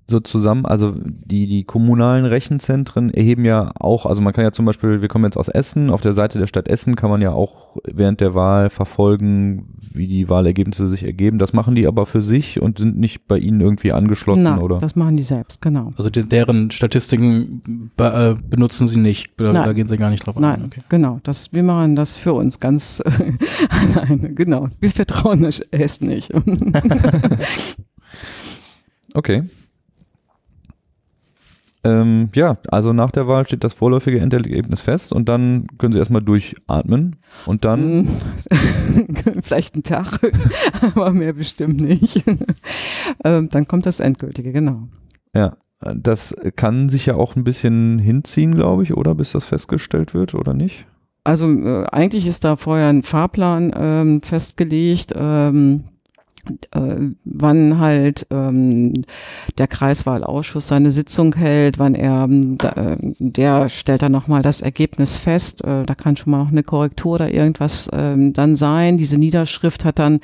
[SPEAKER 2] so zusammen, also die, die kommunalen Rechenzentren erheben ja auch, also man kann ja zum Beispiel, wir kommen jetzt aus Essen, auf der Seite der Stadt Essen kann man ja auch während der Wahl verfolgen, wie die Wahlergebnisse sich ergeben. Das machen die aber für sich und sind nicht bei Ihnen irgendwie angeschlossen,
[SPEAKER 3] Nein,
[SPEAKER 2] oder?
[SPEAKER 3] das machen die selbst, genau.
[SPEAKER 1] Also die, deren Statistiken be, äh, benutzen sie nicht. Da,
[SPEAKER 3] Nein.
[SPEAKER 1] da gehen sie gar nicht drauf ein.
[SPEAKER 3] Nein,
[SPEAKER 1] Okay.
[SPEAKER 3] genau. Das, wir machen das für uns ganz alleine. Genau. Wir vertrauen es nicht.
[SPEAKER 2] Okay. Ähm, ja, also nach der Wahl steht das vorläufige Endergebnis fest und dann können Sie erstmal durchatmen und dann
[SPEAKER 3] Mm, Vielleicht einen Tag, aber mehr bestimmt nicht. ähm, dann kommt das Endgültige, genau.
[SPEAKER 2] Ja, das kann sich ja auch ein bisschen hinziehen, glaube ich, oder bis das festgestellt wird, oder nicht?
[SPEAKER 3] Also äh, eigentlich ist da vorher ein Fahrplan ähm, festgelegt. Ähm, äh, wann halt ähm, der Kreiswahlausschuss seine Sitzung hält, wann er, ähm, äh, der stellt dann nochmal das Ergebnis fest, äh, da kann schon mal noch eine Korrektur oder irgendwas ähm, dann sein. Diese Niederschrift hat dann,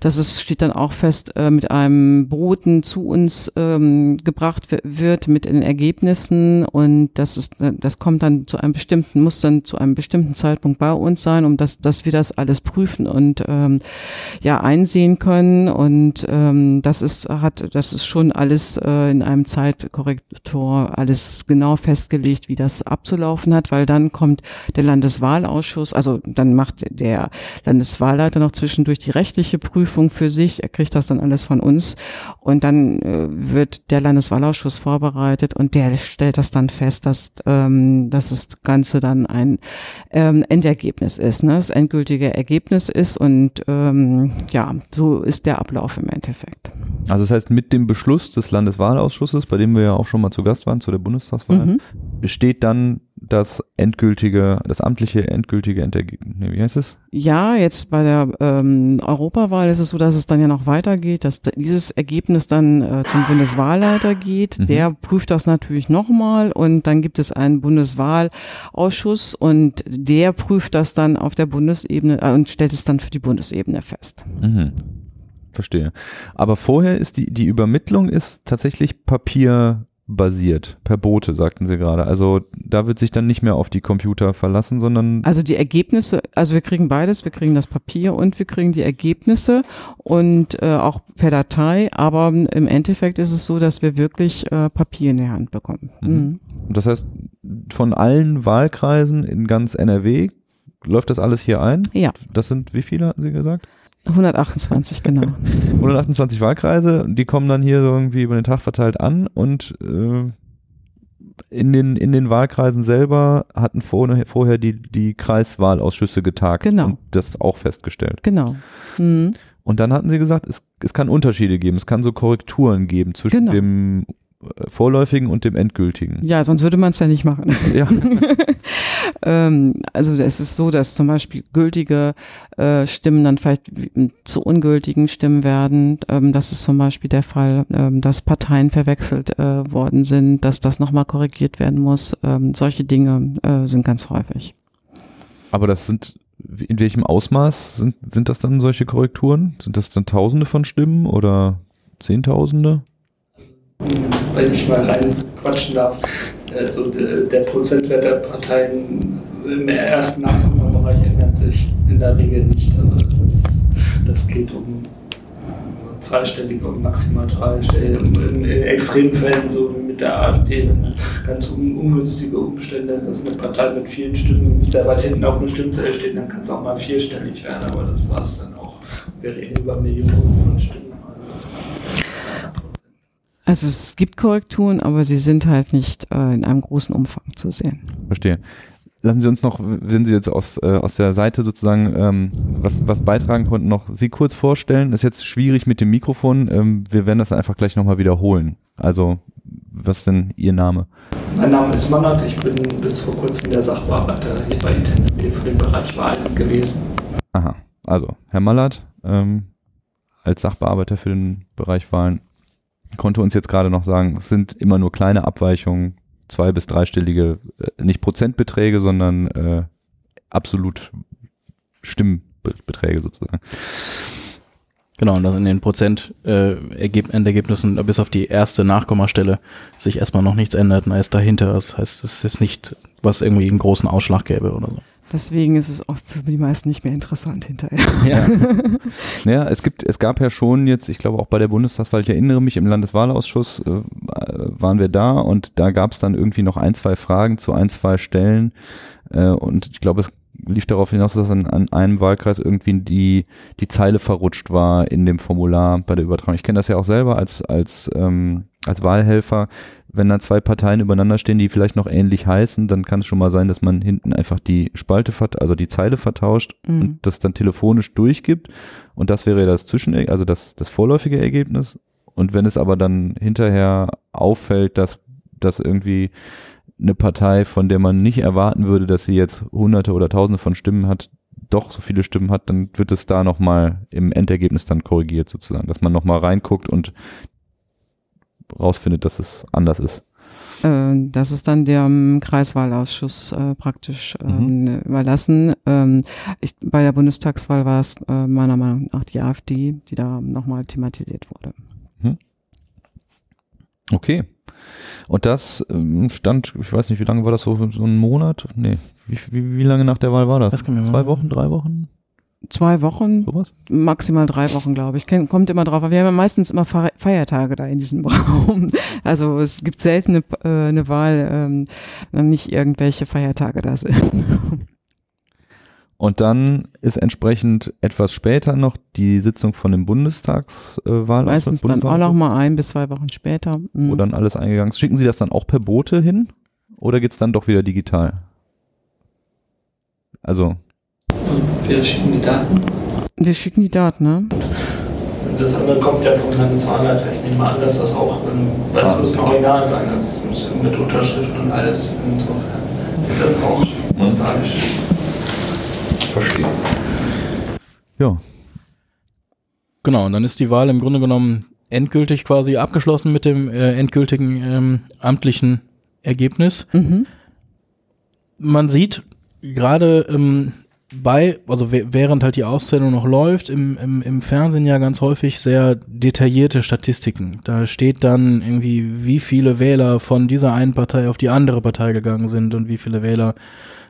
[SPEAKER 3] das ist, steht dann auch fest, äh, mit einem Boten zu uns ähm, gebracht wi- wird mit den Ergebnissen. Und das ist, äh, das kommt dann zu einem bestimmten, muss dann zu einem bestimmten Zeitpunkt bei uns sein, um das, dass wir das alles prüfen und ähm, ja einsehen können und ähm, das ist hat das ist schon alles äh, in einem Zeitkorrektor alles genau festgelegt, wie das abzulaufen hat, weil dann kommt der Landeswahlausschuss, also dann macht der Landeswahlleiter noch zwischendurch die rechtliche Prüfung für sich, er kriegt das dann alles von uns und dann äh, wird der Landeswahlausschuss vorbereitet und der stellt das dann fest, dass ähm, dass das Ganze dann ein ähm, Endergebnis ist, ne? das endgültige Ergebnis ist und ähm, ja, so ist der Ablauf im Endeffekt.
[SPEAKER 2] Also das heißt, mit dem Beschluss des Landeswahlausschusses, bei dem wir ja auch schon mal zu Gast waren, zu der Bundestagswahl,
[SPEAKER 3] Mhm.
[SPEAKER 2] besteht dann das endgültige, das amtliche endgültige Endergebnis. Wie heißt es?
[SPEAKER 3] Ja, jetzt bei der ähm, Europawahl ist es so, dass es dann ja noch weitergeht, dass dieses Ergebnis dann äh, zum Bundeswahlleiter geht.
[SPEAKER 2] Mhm.
[SPEAKER 3] Der prüft das natürlich nochmal und dann gibt es einen Bundeswahlausschuss und der prüft das dann auf der Bundesebene äh, und stellt es dann für die Bundesebene fest.
[SPEAKER 2] Mhm. Verstehe. Aber vorher ist die, die Übermittlung ist tatsächlich papierbasiert, per Bote, sagten Sie gerade. Also da wird sich dann nicht mehr auf die Computer verlassen, sondern
[SPEAKER 3] Also die Ergebnisse, also wir kriegen beides, wir kriegen das Papier und wir kriegen die Ergebnisse und äh, auch per Datei, aber im Endeffekt ist es so, dass wir wirklich äh, Papier in der Hand bekommen.
[SPEAKER 2] Mhm.
[SPEAKER 3] Mhm.
[SPEAKER 2] das heißt, von allen Wahlkreisen in ganz NRW läuft das alles hier ein?
[SPEAKER 3] Ja.
[SPEAKER 2] Das sind wie viele, hatten Sie gesagt?
[SPEAKER 3] 128, genau.
[SPEAKER 2] 128 Wahlkreise, die kommen dann hier irgendwie über den Tag verteilt an und äh, in den, in den Wahlkreisen selber hatten vorher, vorher die, die Kreiswahlausschüsse getagt
[SPEAKER 3] Genau.
[SPEAKER 2] und das auch festgestellt.
[SPEAKER 3] Genau. Mhm.
[SPEAKER 2] Und dann hatten sie gesagt, es, es kann Unterschiede geben, es kann so Korrekturen geben zwischen
[SPEAKER 3] Genau.
[SPEAKER 2] dem vorläufigen und dem endgültigen.
[SPEAKER 3] Ja, sonst würde man es ja nicht machen.
[SPEAKER 2] Ja,
[SPEAKER 3] ähm, also es ist so, dass zum Beispiel gültige äh, Stimmen dann vielleicht zu ungültigen Stimmen werden. Ähm, das ist zum Beispiel der Fall, ähm, dass Parteien verwechselt äh, worden sind, dass das nochmal korrigiert werden muss. Ähm, solche Dinge äh, sind ganz häufig.
[SPEAKER 2] aber das sind, in welchem Ausmaß sind, sind das dann solche Korrekturen? Sind das dann Tausende von Stimmen oder Zehntausende?
[SPEAKER 5] Wenn ich mal reinquatschen darf, also der, Prozentwert der Parteien im ersten Nachkommabereich ändert sich in der Regel nicht. Also das, ist, das geht um zweistellige und maximal dreistellige. In, in Extremfällen, so wie mit der AfD, ganz un, ungünstige Umstände, dass eine Partei mit vielen Stimmen sehr weit hinten auf dem Stimmzettel steht, dann kann es auch mal vierstellig werden, aber das war es dann auch. Wir reden über Millionen von Stimmen. Also
[SPEAKER 3] es gibt Korrekturen, aber sie sind halt nicht äh, in einem großen Umfang zu sehen.
[SPEAKER 2] Verstehe. Lassen Sie uns noch, wenn Sie jetzt aus, äh, aus der Seite sozusagen ähm, was, was beitragen konnten, noch Sie kurz vorstellen. Ist jetzt schwierig mit dem Mikrofon. Ähm, wir werden das einfach gleich nochmal wiederholen. Also, was ist denn Ihr Name?
[SPEAKER 5] Mein Name ist Mannert, ich bin bis vor kurzem der Sachbearbeiter hier bei ITNB für den Bereich Wahlen gewesen.
[SPEAKER 2] Aha, also Herr Mallert ähm, als Sachbearbeiter für den Bereich Wahlen konnte uns jetzt gerade noch sagen, es sind immer nur kleine Abweichungen, zwei- bis dreistellige, äh, nicht Prozentbeträge, sondern äh, absolut Stimmbeträge sozusagen.
[SPEAKER 1] Genau, und dass in den Prozent äh, Ergeb Endergebnissen bis auf die erste Nachkommastelle sich erstmal noch nichts ändert, und erst dahinter. Das heißt, es ist nicht, was irgendwie einen großen Ausschlag gäbe oder so.
[SPEAKER 3] Deswegen ist es oft für die meisten nicht mehr interessant hinterher.
[SPEAKER 2] Ja. ja, es gibt, es gab ja schon jetzt, ich glaube auch bei der Bundestagswahl, ich erinnere mich, im Landeswahlausschuss äh, waren wir da und da gab es dann irgendwie noch ein, zwei Fragen zu ein, zwei Stellen äh, und ich glaube, es lief darauf hinaus, dass an, an einem Wahlkreis irgendwie die, die Zeile verrutscht war in dem Formular bei der Übertragung. Ich kenne das ja auch selber als, als, ähm, als Wahlhelfer. Wenn da zwei Parteien übereinander stehen, die vielleicht noch ähnlich heißen, dann kann es schon mal sein, dass man hinten einfach die Spalte, also die Zeile vertauscht
[SPEAKER 3] Mhm.
[SPEAKER 2] und das dann telefonisch durchgibt. Und das wäre das Zwischen, also das, das vorläufige Ergebnis. Und wenn es aber dann hinterher auffällt, dass, dass irgendwie eine Partei, von der man nicht erwarten würde, dass sie jetzt hunderte oder tausende von Stimmen hat, doch so viele Stimmen hat, dann wird es da nochmal im Endergebnis dann korrigiert sozusagen, dass man nochmal reinguckt und rausfindet, dass es anders ist.
[SPEAKER 3] Äh, Das ist dann dem Kreiswahlausschuss äh, praktisch ähm, überlassen. Ähm, ich, bei der Bundestagswahl war es äh, meiner Meinung nach die AfD, die da nochmal thematisiert wurde.
[SPEAKER 2] Okay. Und das ähm, stand, ich weiß nicht, wie lange war das so, so ein Monat? Nee, wie, wie, wie lange nach der Wahl war das?
[SPEAKER 1] Das
[SPEAKER 2] Zwei Wochen, drei Wochen?
[SPEAKER 3] Zwei Wochen,
[SPEAKER 2] Sowas?
[SPEAKER 3] maximal drei Wochen, glaube ich. Kommt immer drauf. Wir haben ja meistens immer Fe- Feiertage da in diesem Raum. Also es gibt selten eine, äh, eine Wahl, ähm, wenn nicht irgendwelche Feiertage da sind.
[SPEAKER 2] Und dann ist entsprechend etwas später noch die Sitzung von dem Bundestagswahl.
[SPEAKER 3] Meistens dann auch noch mal ein bis zwei Wochen später. Mhm.
[SPEAKER 2] Wo dann alles eingegangen ist. Schicken Sie das dann auch per Bote hin? Oder geht's dann doch wieder digital? Also,
[SPEAKER 5] wir schicken die Daten.
[SPEAKER 3] Wir schicken die Daten, ne?
[SPEAKER 5] Das andere kommt ja vom Landeswahlleiter. Ich nehme an, dass das auch, weil es muss ein Original sein, also es muss mit Unterschrift und alles insofern. Das australische.
[SPEAKER 2] Verstehe. Ja,
[SPEAKER 1] Genau, und dann ist die Wahl im Grunde genommen endgültig quasi abgeschlossen mit dem äh, endgültigen ähm, amtlichen Ergebnis.
[SPEAKER 3] Mhm.
[SPEAKER 1] Man sieht gerade ähm, bei, also während halt die Auszählung noch läuft, im, im, im Fernsehen ja ganz häufig sehr detaillierte Statistiken. Da steht dann irgendwie, wie viele Wähler von dieser einen Partei auf die andere Partei gegangen sind und wie viele Wähler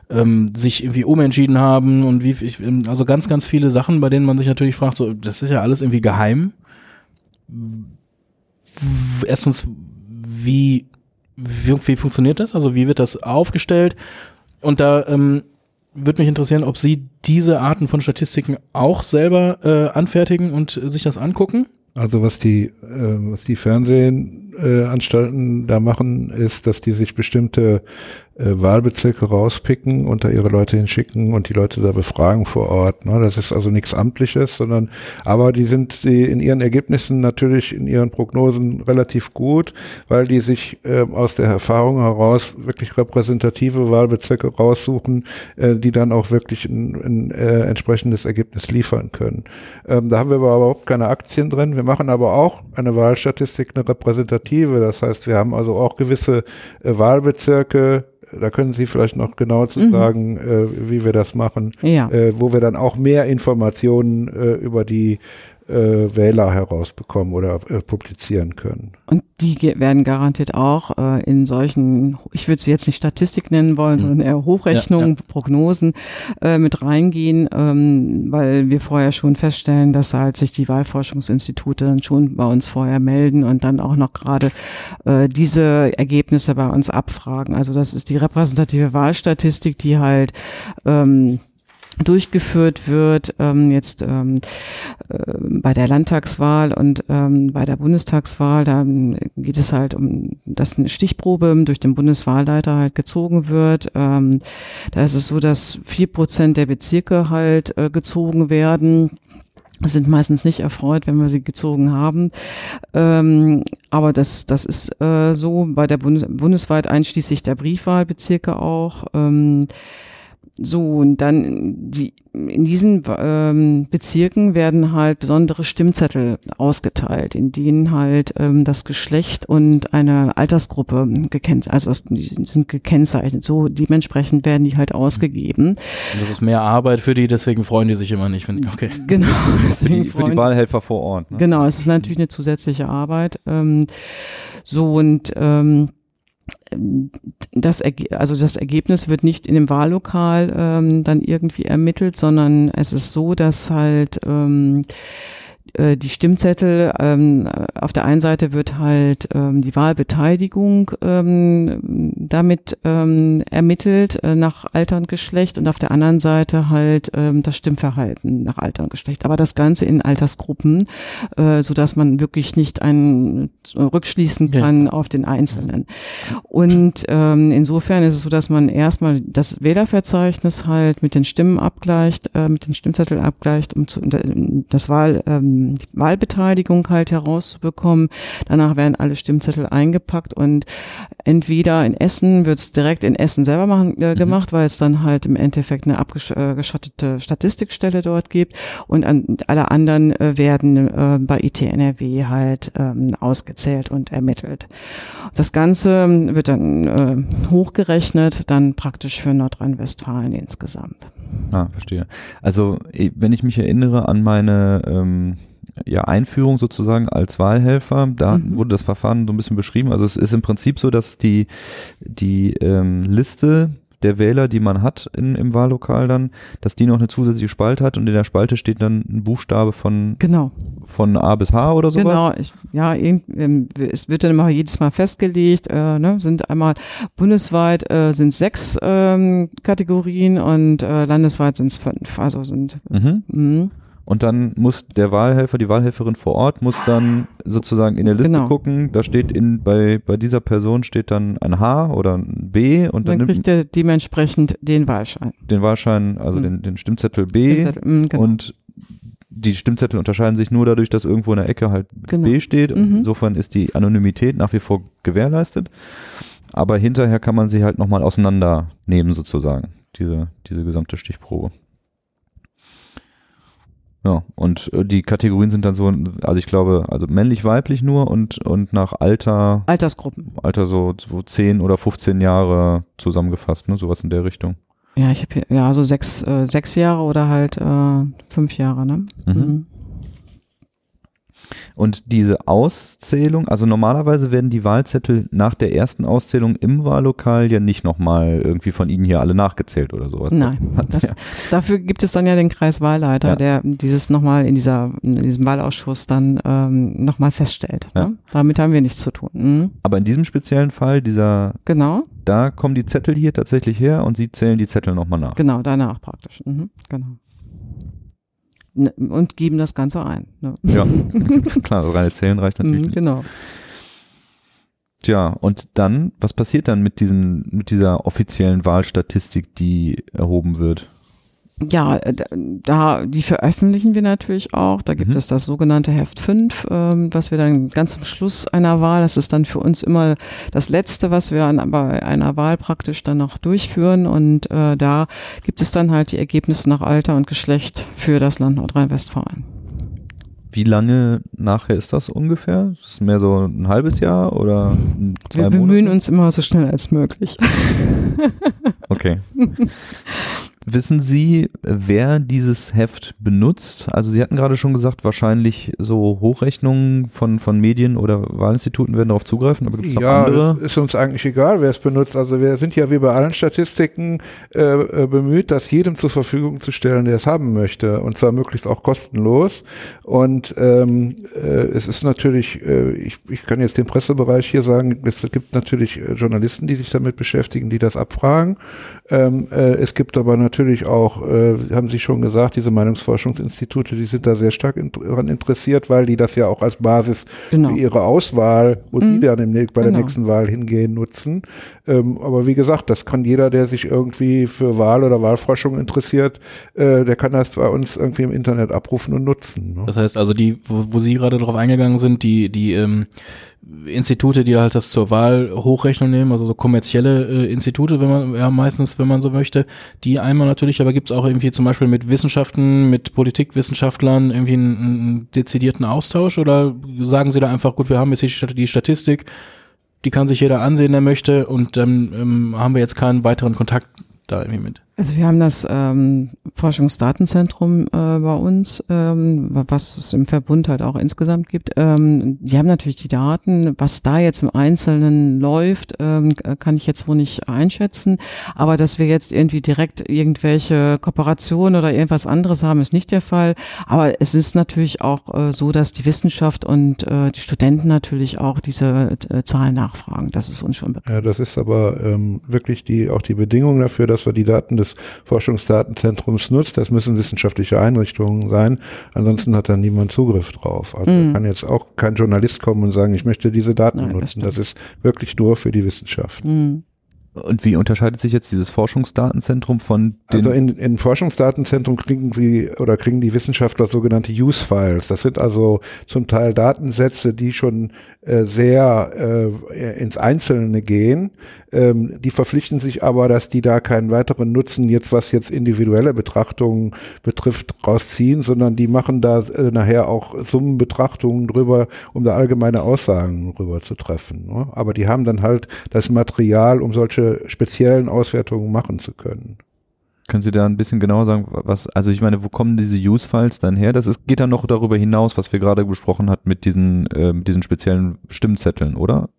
[SPEAKER 1] ähm, sich irgendwie umentschieden haben und wie, ich, also ganz, ganz viele Sachen, bei denen man sich natürlich fragt, so, das ist ja alles irgendwie geheim. Erstens, wie, wie, wie funktioniert das? Also wie wird das aufgestellt? Und da ähm, würde mich interessieren, ob Sie diese Arten von Statistiken auch selber äh, anfertigen und äh, sich das angucken.
[SPEAKER 4] Also was die, äh, was die Fernsehanstalten äh, da machen, ist, dass die sich bestimmte Wahlbezirke rauspicken und da ihre Leute hinschicken und die Leute da befragen vor Ort. Ne? Das ist also nichts Amtliches, sondern aber die sind die in ihren Ergebnissen natürlich in ihren Prognosen relativ gut, weil die sich äh, aus der Erfahrung heraus wirklich repräsentative Wahlbezirke raussuchen, äh, die dann auch wirklich ein, ein äh, entsprechendes Ergebnis liefern können. Ähm, da haben wir aber überhaupt keine Aktien drin. Wir machen aber auch eine Wahlstatistik, eine repräsentative. Das heißt, wir haben also auch gewisse äh, Wahlbezirke. Da können Sie vielleicht noch genau zu
[SPEAKER 3] Mhm.
[SPEAKER 4] sagen, äh, wie wir das machen,
[SPEAKER 3] Ja.
[SPEAKER 4] äh, wo wir dann auch mehr Informationen äh, über die äh, Wähler herausbekommen oder äh, publizieren können.
[SPEAKER 3] Und die werden garantiert auch äh, in solchen, ich würde sie jetzt nicht Statistik nennen wollen, sondern eher Hochrechnungen, Prognosen äh, mit reingehen, ähm, weil wir vorher schon feststellen, dass halt sich die Wahlforschungsinstitute dann schon bei uns vorher melden und dann auch noch gerade äh, diese Ergebnisse bei uns abfragen. Also das ist die repräsentative Wahlstatistik, die halt ähm, durchgeführt wird, ähm, jetzt ähm, äh, bei der Landtagswahl und ähm, bei der Bundestagswahl, da ähm, geht es halt um, dass eine Stichprobe durch den Bundeswahlleiter halt gezogen wird. Ähm, da ist es so, dass vier Prozent der Bezirke halt äh, gezogen werden sind meistens nicht erfreut, wenn wir sie gezogen haben. Ähm, aber das, das ist äh, so bei der Bundes bundesweit einschließlich der Briefwahlbezirke auch. Ähm, so, und dann die, in diesen ähm, Bezirken werden halt besondere Stimmzettel ausgeteilt, in denen halt ähm, das Geschlecht und eine Altersgruppe gekennzeichnet, also die sind gekennzeichnet. So dementsprechend werden die halt ausgegeben.
[SPEAKER 1] Und das ist mehr Arbeit für die, deswegen freuen die sich immer nicht. Wenn, okay.
[SPEAKER 3] Genau.
[SPEAKER 2] für
[SPEAKER 3] deswegen
[SPEAKER 2] die, für die Wahlhelfer vor Ort. Ne?
[SPEAKER 3] Genau, es ist natürlich eine zusätzliche Arbeit. Ähm, so und ähm, das, also das Ergebnis wird nicht in dem Wahllokal ähm, dann irgendwie ermittelt, sondern es ist so, dass halt ähm, äh, die Stimmzettel, ähm, auf der einen Seite wird halt ähm, die Wahlbeteiligung ähm, damit ähm, ermittelt äh, nach Alter und Geschlecht und auf der anderen Seite halt ähm, das Stimmverhalten nach Alter und Geschlecht. Aber das Ganze in Altersgruppen, äh, so dass man wirklich nicht einen rückschließen
[SPEAKER 1] Ja.
[SPEAKER 3] kann auf den Einzelnen. Und ähm, insofern ist es so, dass man erstmal das Wählerverzeichnis halt mit den Stimmen abgleicht, äh, mit den Stimmzetteln abgleicht, um zu, das Wahl, ähm, die Wahlbeteiligung halt herauszubekommen. Danach werden alle Stimmzettel eingepackt und entweder in Essen wird es direkt in Essen selber machen, äh, gemacht, weil es dann halt im Endeffekt eine abgeschottete Statistikstelle dort gibt und an, alle anderen äh, werden äh, bei ITNRW halt ähm, ausgezählt und ermittelt. Das Ganze ähm, wird dann äh, hochgerechnet, dann praktisch für Nordrhein-Westfalen insgesamt.
[SPEAKER 2] Ah, verstehe. Also, wenn ich mich erinnere an meine ähm, ja, Einführung sozusagen als Wahlhelfer, da
[SPEAKER 3] Mhm.
[SPEAKER 2] wurde das Verfahren so ein bisschen beschrieben. Also es ist im Prinzip so, dass die, die ähm, Liste der Wähler, die man hat in, im Wahllokal dann, dass die noch eine zusätzliche Spalte hat und in der Spalte steht dann ein Buchstabe von,
[SPEAKER 3] Genau.
[SPEAKER 2] von A bis H oder sowas.
[SPEAKER 3] Genau, ich, ja, ähm, es wird dann immer jedes Mal festgelegt, äh, ne, sind einmal bundesweit äh, sind sechs ähm, Kategorien und äh, landesweit sind es fünf. Also sind
[SPEAKER 2] Mhm. Und dann muss der Wahlhelfer, die Wahlhelferin vor Ort muss dann sozusagen in der Liste
[SPEAKER 3] Genau.
[SPEAKER 2] gucken, da steht in, bei, bei dieser Person steht dann ein H oder ein B und dann,
[SPEAKER 3] dann kriegt er dementsprechend den Wahlschein.
[SPEAKER 2] den Wahlschein, also
[SPEAKER 3] Mhm.
[SPEAKER 2] den, den Stimmzettel B
[SPEAKER 3] Stimmzettel, mh, genau.
[SPEAKER 2] und die Stimmzettel unterscheiden sich nur dadurch, dass irgendwo in der Ecke halt
[SPEAKER 3] Genau.
[SPEAKER 2] B steht. Und
[SPEAKER 3] Mhm.
[SPEAKER 2] Insofern ist die Anonymität nach wie vor gewährleistet. aber hinterher kann man sie halt nochmal auseinandernehmen sozusagen, diese, diese gesamte Stichprobe. Ja, und äh, die Kategorien sind dann so, also ich glaube, also männlich, weiblich nur und, und nach Alter,
[SPEAKER 3] Altersgruppen.
[SPEAKER 2] Alter so, so 10 oder 15 Jahre zusammengefasst, ne, sowas in der Richtung.
[SPEAKER 3] Ja, ich habe hier, ja, so sechs, äh, sechs Jahre oder halt äh, fünf Jahre, ne?
[SPEAKER 2] Mhm. Und diese Auszählung, also normalerweise werden die Wahlzettel nach der ersten Auszählung im Wahllokal ja nicht nochmal irgendwie von Ihnen hier alle nachgezählt oder sowas.
[SPEAKER 3] Nein, das,
[SPEAKER 2] ja.
[SPEAKER 3] dafür gibt es dann ja den Kreiswahlleiter,
[SPEAKER 2] Ja.
[SPEAKER 3] der dieses nochmal in dieser, in diesem Wahlausschuss dann ähm, nochmal feststellt.
[SPEAKER 2] Ja.
[SPEAKER 3] Ne? Damit haben wir nichts zu tun. Mhm.
[SPEAKER 2] Aber in diesem speziellen Fall, dieser,
[SPEAKER 3] Genau,
[SPEAKER 2] da kommen die Zettel hier tatsächlich her und Sie zählen die Zettel nochmal nach.
[SPEAKER 3] genau, danach praktisch. Mhm. Genau. Ne, Und geben das Ganze ein. Ne?
[SPEAKER 2] Ja, klar, das reine Zählen reicht natürlich
[SPEAKER 3] Mhm,
[SPEAKER 2] nicht.
[SPEAKER 3] genau.
[SPEAKER 2] Tja, und dann, was passiert dann mit diesen, mit dieser offiziellen Wahlstatistik, die erhoben wird?
[SPEAKER 3] Ja, äh, da- die veröffentlichen wir natürlich auch. Da gibt
[SPEAKER 2] Mhm.
[SPEAKER 3] es das sogenannte Heft 5, ähm, was wir dann ganz zum Schluss einer Wahl, das ist dann für uns immer das Letzte, was wir an, bei einer Wahl praktisch dann noch durchführen. Und äh, da gibt es dann halt die Ergebnisse nach Alter und Geschlecht für das Land Nordrhein-Westfalen.
[SPEAKER 2] Wie lange nachher ist das ungefähr? Ist es mehr so ein halbes Jahr oder zwei
[SPEAKER 3] Wir bemühen
[SPEAKER 2] Monate?
[SPEAKER 3] uns immer so schnell als möglich.
[SPEAKER 2] Okay. Wissen Sie, wer dieses Heft benutzt? Also Sie hatten gerade schon gesagt, wahrscheinlich so Hochrechnungen von, von Medien oder Wahlinstituten werden darauf zugreifen, aber gibt es noch
[SPEAKER 4] Ja,
[SPEAKER 2] andere?
[SPEAKER 4] das ist uns eigentlich egal, wer es benutzt. Also wir sind ja wie bei allen Statistiken äh, äh, bemüht, das jedem zur Verfügung zu stellen, der es haben möchte. Und zwar möglichst auch kostenlos. Und ähm, äh, es ist natürlich, äh, ich, ich kann jetzt den Pressebereich hier sagen, es gibt natürlich äh, Journalisten, die sich damit beschäftigen, die das abfragen. Ähm, äh, es gibt aber natürlich auch, äh, haben Sie schon gesagt, diese Meinungsforschungsinstitute, die sind da sehr stark in, daran interessiert, weil die das ja auch als Basis
[SPEAKER 3] Genau.
[SPEAKER 4] für ihre Auswahl, wo die
[SPEAKER 3] Mhm.
[SPEAKER 4] dann im, bei der
[SPEAKER 3] Genau.
[SPEAKER 4] nächsten Wahl hingehen, nutzen. Ähm, aber wie gesagt, das kann jeder, der sich irgendwie für Wahl oder Wahlforschung interessiert, äh, der kann das bei uns irgendwie im Internet abrufen und nutzen. Ne?
[SPEAKER 1] Das heißt also, die, wo, wo Sie gerade drauf eingegangen sind, die, die ähm, Institute, die halt das zur Wahl Hochrechnung nehmen, also so kommerzielle äh, Institute, wenn man, ja meistens, wenn man so möchte, die einmal natürlich, aber gibt es auch irgendwie zum Beispiel mit Wissenschaften, mit Politikwissenschaftlern irgendwie einen, einen dezidierten Austausch oder sagen Sie da einfach, gut, wir haben jetzt Stat- die Statistik, die kann sich jeder ansehen, der möchte und dann ähm, haben wir jetzt keinen weiteren Kontakt da irgendwie mit.
[SPEAKER 3] Also wir haben das ähm, Forschungsdatenzentrum äh, bei uns, ähm, was es im Verbund halt auch insgesamt gibt. Ähm, die haben natürlich die Daten, was da jetzt im Einzelnen läuft, ähm, kann ich jetzt wohl nicht einschätzen. Aber dass wir jetzt irgendwie direkt irgendwelche Kooperationen oder irgendwas anderes haben, ist nicht der Fall. Aber es ist natürlich auch äh, so, dass die Wissenschaft und äh, die Studenten natürlich auch diese äh, Zahlen nachfragen. Das ist uns schon bekannt.
[SPEAKER 4] Ja, das ist aber ähm, wirklich die auch die Bedingung dafür, dass wir die Daten des Forschungsdatenzentrums nutzt. Das müssen wissenschaftliche Einrichtungen sein. Ansonsten hat da niemand Zugriff drauf. Also
[SPEAKER 3] Mhm.
[SPEAKER 4] da kann jetzt auch kein Journalist kommen und sagen, ich möchte diese Daten
[SPEAKER 3] Nein, das
[SPEAKER 4] nutzen. Das,
[SPEAKER 3] stimmt.
[SPEAKER 4] ist wirklich nur für die Wissenschaft.
[SPEAKER 3] Mhm.
[SPEAKER 2] Und wie unterscheidet sich jetzt dieses Forschungsdatenzentrum von den
[SPEAKER 4] Also in, in Forschungsdatenzentrum kriegen sie oder kriegen die Wissenschaftler sogenannte Use-Files. Das sind also zum Teil Datensätze, die schon äh, sehr äh, ins Einzelne gehen. Ähm, die verpflichten sich aber, dass die da keinen weiteren Nutzen jetzt, was jetzt individuelle Betrachtungen betrifft, rausziehen, sondern die machen da äh, nachher auch Summenbetrachtungen drüber, um da allgemeine Aussagen drüber zu treffen. Ne? Aber die haben dann halt das Material, um solche speziellen Auswertungen machen zu können.
[SPEAKER 2] Können Sie da ein bisschen genauer sagen, was, also ich meine, wo kommen diese Use-Files dann her? Das ist, geht dann noch darüber hinaus, was wir gerade besprochen hatten mit diesen, äh, mit diesen speziellen Stimmzetteln, oder?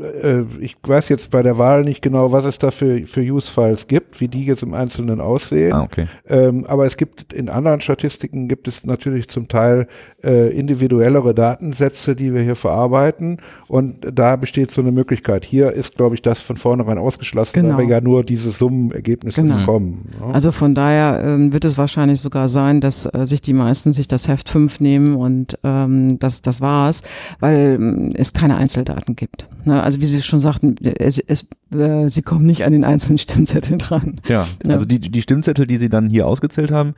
[SPEAKER 4] Äh, ich weiß jetzt bei der Wahl nicht genau, was es da für, für Use-Files gibt, wie die jetzt im Einzelnen aussehen.
[SPEAKER 2] Ah, okay.
[SPEAKER 4] Ähm, aber es gibt in anderen Statistiken gibt es natürlich zum Teil äh, individuellere Datensätze, die wir hier verarbeiten. Und da besteht so eine Möglichkeit. Hier ist, glaube ich, das von vornherein ausgeschlossen,
[SPEAKER 3] Genau.
[SPEAKER 4] weil wir ja nur diese Summenergebnisse
[SPEAKER 3] Genau.
[SPEAKER 4] bekommen. Ne?
[SPEAKER 3] Also von daher ähm, wird es wahrscheinlich sogar sein, dass äh, sich die meisten sich das Heft 5 nehmen und ähm, das, das war's, weil ähm, es keine Einzeldaten gibt. Ne? Also wie Sie schon sagten, es, es, äh, Sie kommen nicht an den einzelnen Stimmzetteln dran.
[SPEAKER 2] Ja,
[SPEAKER 3] Ja.
[SPEAKER 2] also die, die Stimmzettel, die Sie dann hier ausgezählt haben,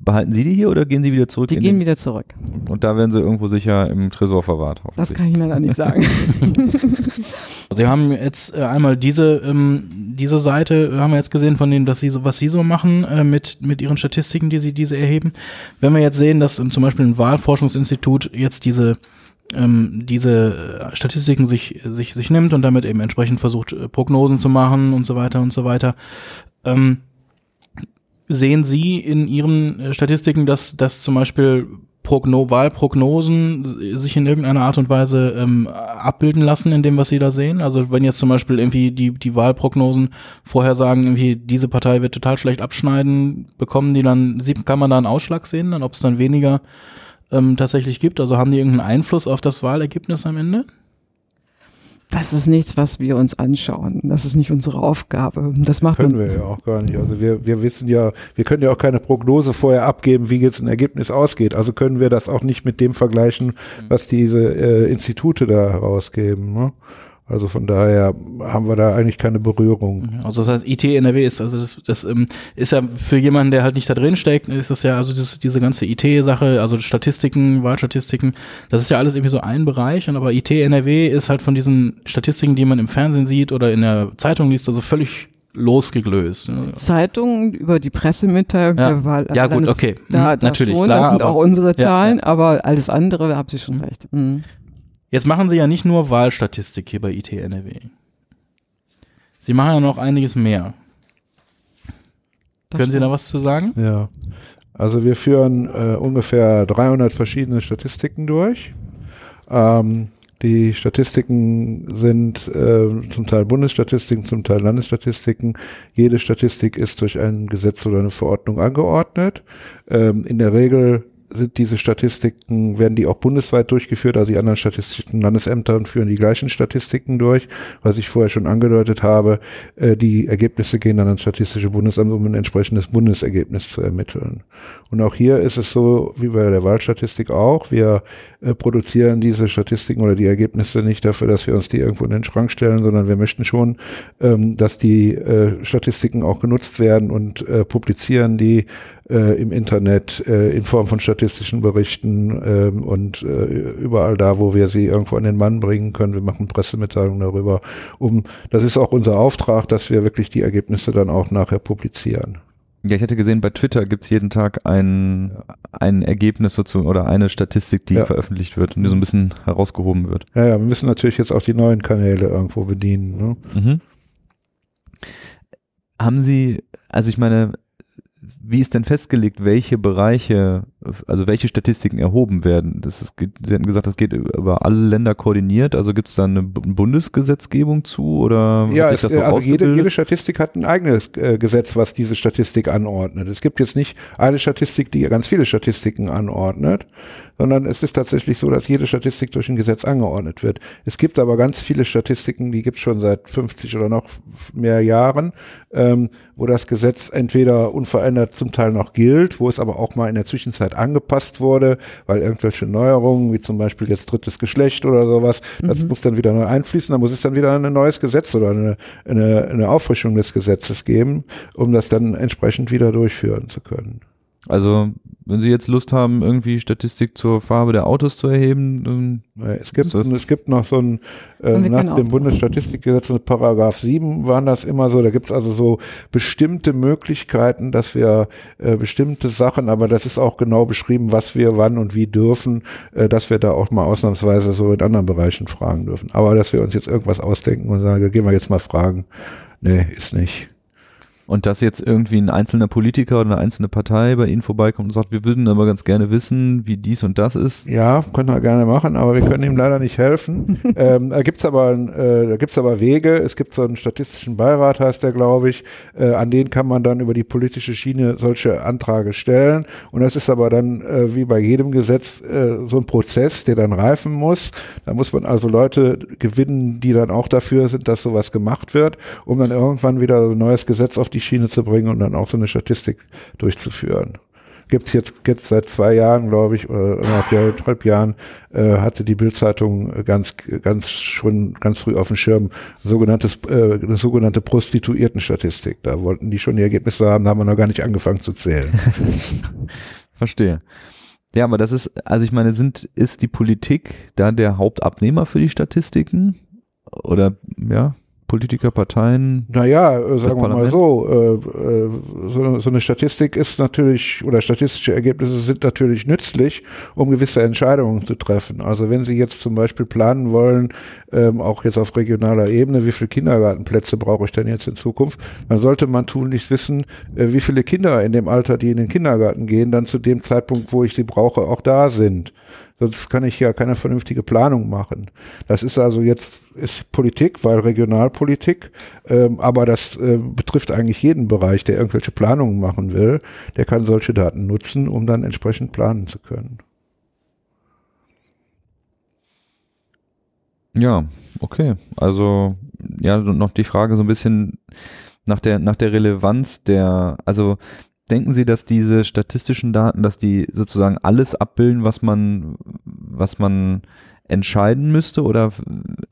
[SPEAKER 2] behalten Sie die hier oder gehen Sie wieder zurück?
[SPEAKER 3] Die
[SPEAKER 2] in
[SPEAKER 3] gehen
[SPEAKER 2] den,
[SPEAKER 3] wieder zurück.
[SPEAKER 2] Und da werden sie irgendwo sicher im Tresor verwahrt.
[SPEAKER 3] Das kann ich Ihnen leider nicht sagen.
[SPEAKER 1] Sie haben jetzt äh, einmal diese ähm, diese Seite äh, haben wir jetzt gesehen von denen, dass sie so was sie so machen äh, mit mit ihren Statistiken, die sie diese erheben. Wenn wir jetzt sehen, dass zum Beispiel ein Wahlforschungsinstitut jetzt diese ähm, diese Statistiken sich sich sich nimmt und damit eben entsprechend versucht äh, Prognosen zu machen und so weiter und so weiter. Ähm, sehen Sie in Ihren äh, Statistiken, dass, dass zum Beispiel Progno Wahlprognosen sich in irgendeiner Art und Weise ähm, abbilden lassen in dem, was Sie da sehen? Also wenn jetzt zum Beispiel irgendwie die, die Wahlprognosen vorher sagen, irgendwie diese Partei wird total schlecht abschneiden, bekommen die dann, kann man da einen Ausschlag sehen, dann ob es dann weniger ähm, tatsächlich gibt? Also haben die irgendeinen Einfluss auf das Wahlergebnis am Ende?
[SPEAKER 3] Das ist nichts, was wir uns anschauen. Das ist nicht unsere Aufgabe. Das macht
[SPEAKER 4] können wir ja auch gar nicht. Also wir, wir wissen ja, wir können ja auch keine Prognose vorher abgeben, wie jetzt ein Ergebnis ausgeht. Also können wir das auch nicht mit dem vergleichen, was diese äh, Institute da herausgeben. Ne? Also von daher haben wir da eigentlich keine Berührung.
[SPEAKER 1] Also das heißt, IT NRW ist, also das, das ähm, ist ja für jemanden, der halt nicht da drin steckt, ist das ja, also das, diese ganze IT-Sache, also Statistiken, Wahlstatistiken, das ist ja alles irgendwie so ein Bereich, und aber IT NRW ist halt von diesen Statistiken, die man im Fernsehen sieht oder in der Zeitung liest, also völlig losgeglöst.
[SPEAKER 3] Ne? Zeitungen über die Pressemitteilung
[SPEAKER 1] ja. der Wahl. Ja gut, okay.
[SPEAKER 3] Da, mhm, natürlich. Schon, klar, das sind auch unsere Zahlen, ja, ja. aber alles andere, da haben Sie schon recht. Mhm.
[SPEAKER 1] Jetzt machen Sie ja nicht nur Wahlstatistik hier bei IT NRW. Sie machen ja noch einiges mehr. Das Können Sie da was zu sagen?
[SPEAKER 4] Ja. Also wir führen äh, ungefähr 300 verschiedene Statistiken durch. Ähm, die Statistiken sind äh, zum Teil Bundesstatistiken, zum Teil Landesstatistiken. Jede Statistik ist durch ein Gesetz oder eine Verordnung angeordnet. Ähm, in der Regel sind diese Statistiken, werden die auch bundesweit durchgeführt, also die anderen statistischen Landesämter führen die gleichen Statistiken durch, was ich vorher schon angedeutet habe. Äh, die Ergebnisse gehen dann ans Statistische Bundesamt, um ein entsprechendes Bundesergebnis zu ermitteln. Und auch hier ist es so, wie bei der Wahlstatistik auch, wir äh, produzieren diese Statistiken oder die Ergebnisse nicht dafür, dass wir uns die irgendwo in den Schrank stellen, sondern wir möchten schon, ähm, dass die äh, Statistiken auch genutzt werden und äh, publizieren die äh, im Internet äh, in Form von statistischen Berichten äh, und äh, überall da, wo wir sie irgendwo an den Mann bringen können. Wir machen Pressemitteilungen darüber. Um, das ist auch unser Auftrag, dass wir wirklich die Ergebnisse dann auch nachher publizieren.
[SPEAKER 2] Ja, ich hätte gesehen, bei Twitter gibt es jeden Tag ein, ein Ergebnis sozusagen oder eine Statistik, die ja. veröffentlicht wird und die so ein bisschen herausgehoben wird.
[SPEAKER 4] Ja, ja, wir müssen natürlich jetzt auch die neuen Kanäle irgendwo bedienen. Ne? Mhm.
[SPEAKER 2] Haben Sie, also ich meine, wie ist denn festgelegt, welche Bereiche, also welche Statistiken erhoben werden? Das ist, Sie hatten gesagt, das geht über alle Länder koordiniert. Also gibt es da eine Bundesgesetzgebung zu oder?
[SPEAKER 4] Ja, es, also jede, jede Statistik hat ein eigenes äh, Gesetz, was diese Statistik anordnet. Es gibt jetzt nicht eine Statistik, die ganz viele Statistiken anordnet, sondern es ist tatsächlich so, dass jede Statistik durch ein Gesetz angeordnet wird. Es gibt aber ganz viele Statistiken, die gibt es schon seit 50 oder noch mehr Jahren, ähm, wo das Gesetz entweder unverändert zum Teil noch gilt, wo es aber auch mal in der Zwischenzeit angepasst wurde, weil irgendwelche Neuerungen, wie zum Beispiel jetzt drittes Geschlecht oder sowas, mhm. das muss dann wieder neu einfließen, da muss es dann wieder ein neues Gesetz oder eine, eine, eine Auffrischung des Gesetzes geben, um das dann entsprechend wieder durchführen zu können.
[SPEAKER 2] Also, wenn Sie jetzt Lust haben, irgendwie Statistik zur Farbe der Autos zu erheben, dann
[SPEAKER 4] es gibt, es gibt noch so ein, äh, nach dem Bundesstatistikgesetz, Paragraph 7 waren das immer so, da gibt es also so bestimmte Möglichkeiten, dass wir äh, bestimmte Sachen, aber das ist auch genau beschrieben, was wir wann und wie dürfen, äh, dass wir da auch mal ausnahmsweise so in anderen Bereichen fragen dürfen. Aber dass wir uns jetzt irgendwas ausdenken und sagen, gehen wir jetzt mal fragen, nee, ist nicht.
[SPEAKER 2] Und dass jetzt irgendwie ein einzelner Politiker oder eine einzelne Partei bei Ihnen vorbeikommt und sagt, wir würden aber ganz gerne wissen, wie dies und das ist.
[SPEAKER 4] Ja, können wir gerne machen, aber wir können ihm leider nicht helfen. ähm, da gibt's aber, äh, da gibt's aber Wege. Es gibt so einen statistischen Beirat, heißt der, glaube ich. Äh, an den kann man dann über die politische Schiene solche Anträge stellen. Und das ist aber dann äh, wie bei jedem Gesetz äh, so ein Prozess, der dann reifen muss. Da muss man also Leute gewinnen, die dann auch dafür sind, dass sowas gemacht wird, um dann irgendwann wieder ein neues Gesetz auf die die Schiene zu bringen und dann auch so eine Statistik durchzuführen. Gibt's jetzt, jetzt seit zwei Jahren, glaube ich, oder anderthalb Jahren, äh, hatte die Bildzeitung ganz, ganz schon ganz früh auf dem Schirm sogenanntes, äh, eine sogenannte Prostituiertenstatistik. Da wollten die schon die Ergebnisse haben, da haben wir noch gar nicht angefangen zu zählen.
[SPEAKER 2] Verstehe. Ja, aber das ist, also ich meine, sind, ist die Politik da der Hauptabnehmer für die Statistiken? oder ja, Politiker, Parteien?
[SPEAKER 4] Naja, äh, sagen wir mal so, äh, äh, so, so eine Statistik ist natürlich, oder statistische Ergebnisse sind natürlich nützlich, um gewisse Entscheidungen zu treffen. Also wenn Sie jetzt zum Beispiel planen wollen, ähm, auch jetzt auf regionaler Ebene, wie viele Kindergartenplätze brauche ich denn jetzt in Zukunft, dann sollte man tunlichst wissen, äh, wie viele Kinder in dem Alter, die in den Kindergarten gehen, dann zu dem Zeitpunkt, wo ich sie brauche, auch da sind. Sonst kann ich ja keine vernünftige Planung machen. Das ist also jetzt ist Politik, weil Regionalpolitik, ähm, aber das äh, betrifft eigentlich jeden Bereich, der irgendwelche Planungen machen will. Der kann solche Daten nutzen, um dann entsprechend planen zu können.
[SPEAKER 2] Ja, okay. Also ja, noch die Frage so ein bisschen nach der nach der Relevanz der, also denken Sie, dass diese statistischen Daten, dass die sozusagen alles abbilden, was man was man entscheiden müsste oder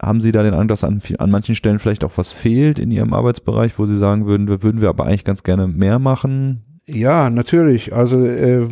[SPEAKER 2] haben Sie da den Eindruck, dass an, an manchen Stellen vielleicht auch was fehlt in Ihrem Arbeitsbereich, wo Sie sagen würden, wir würden wir aber eigentlich ganz gerne mehr machen?
[SPEAKER 4] Ja, natürlich. Also äh,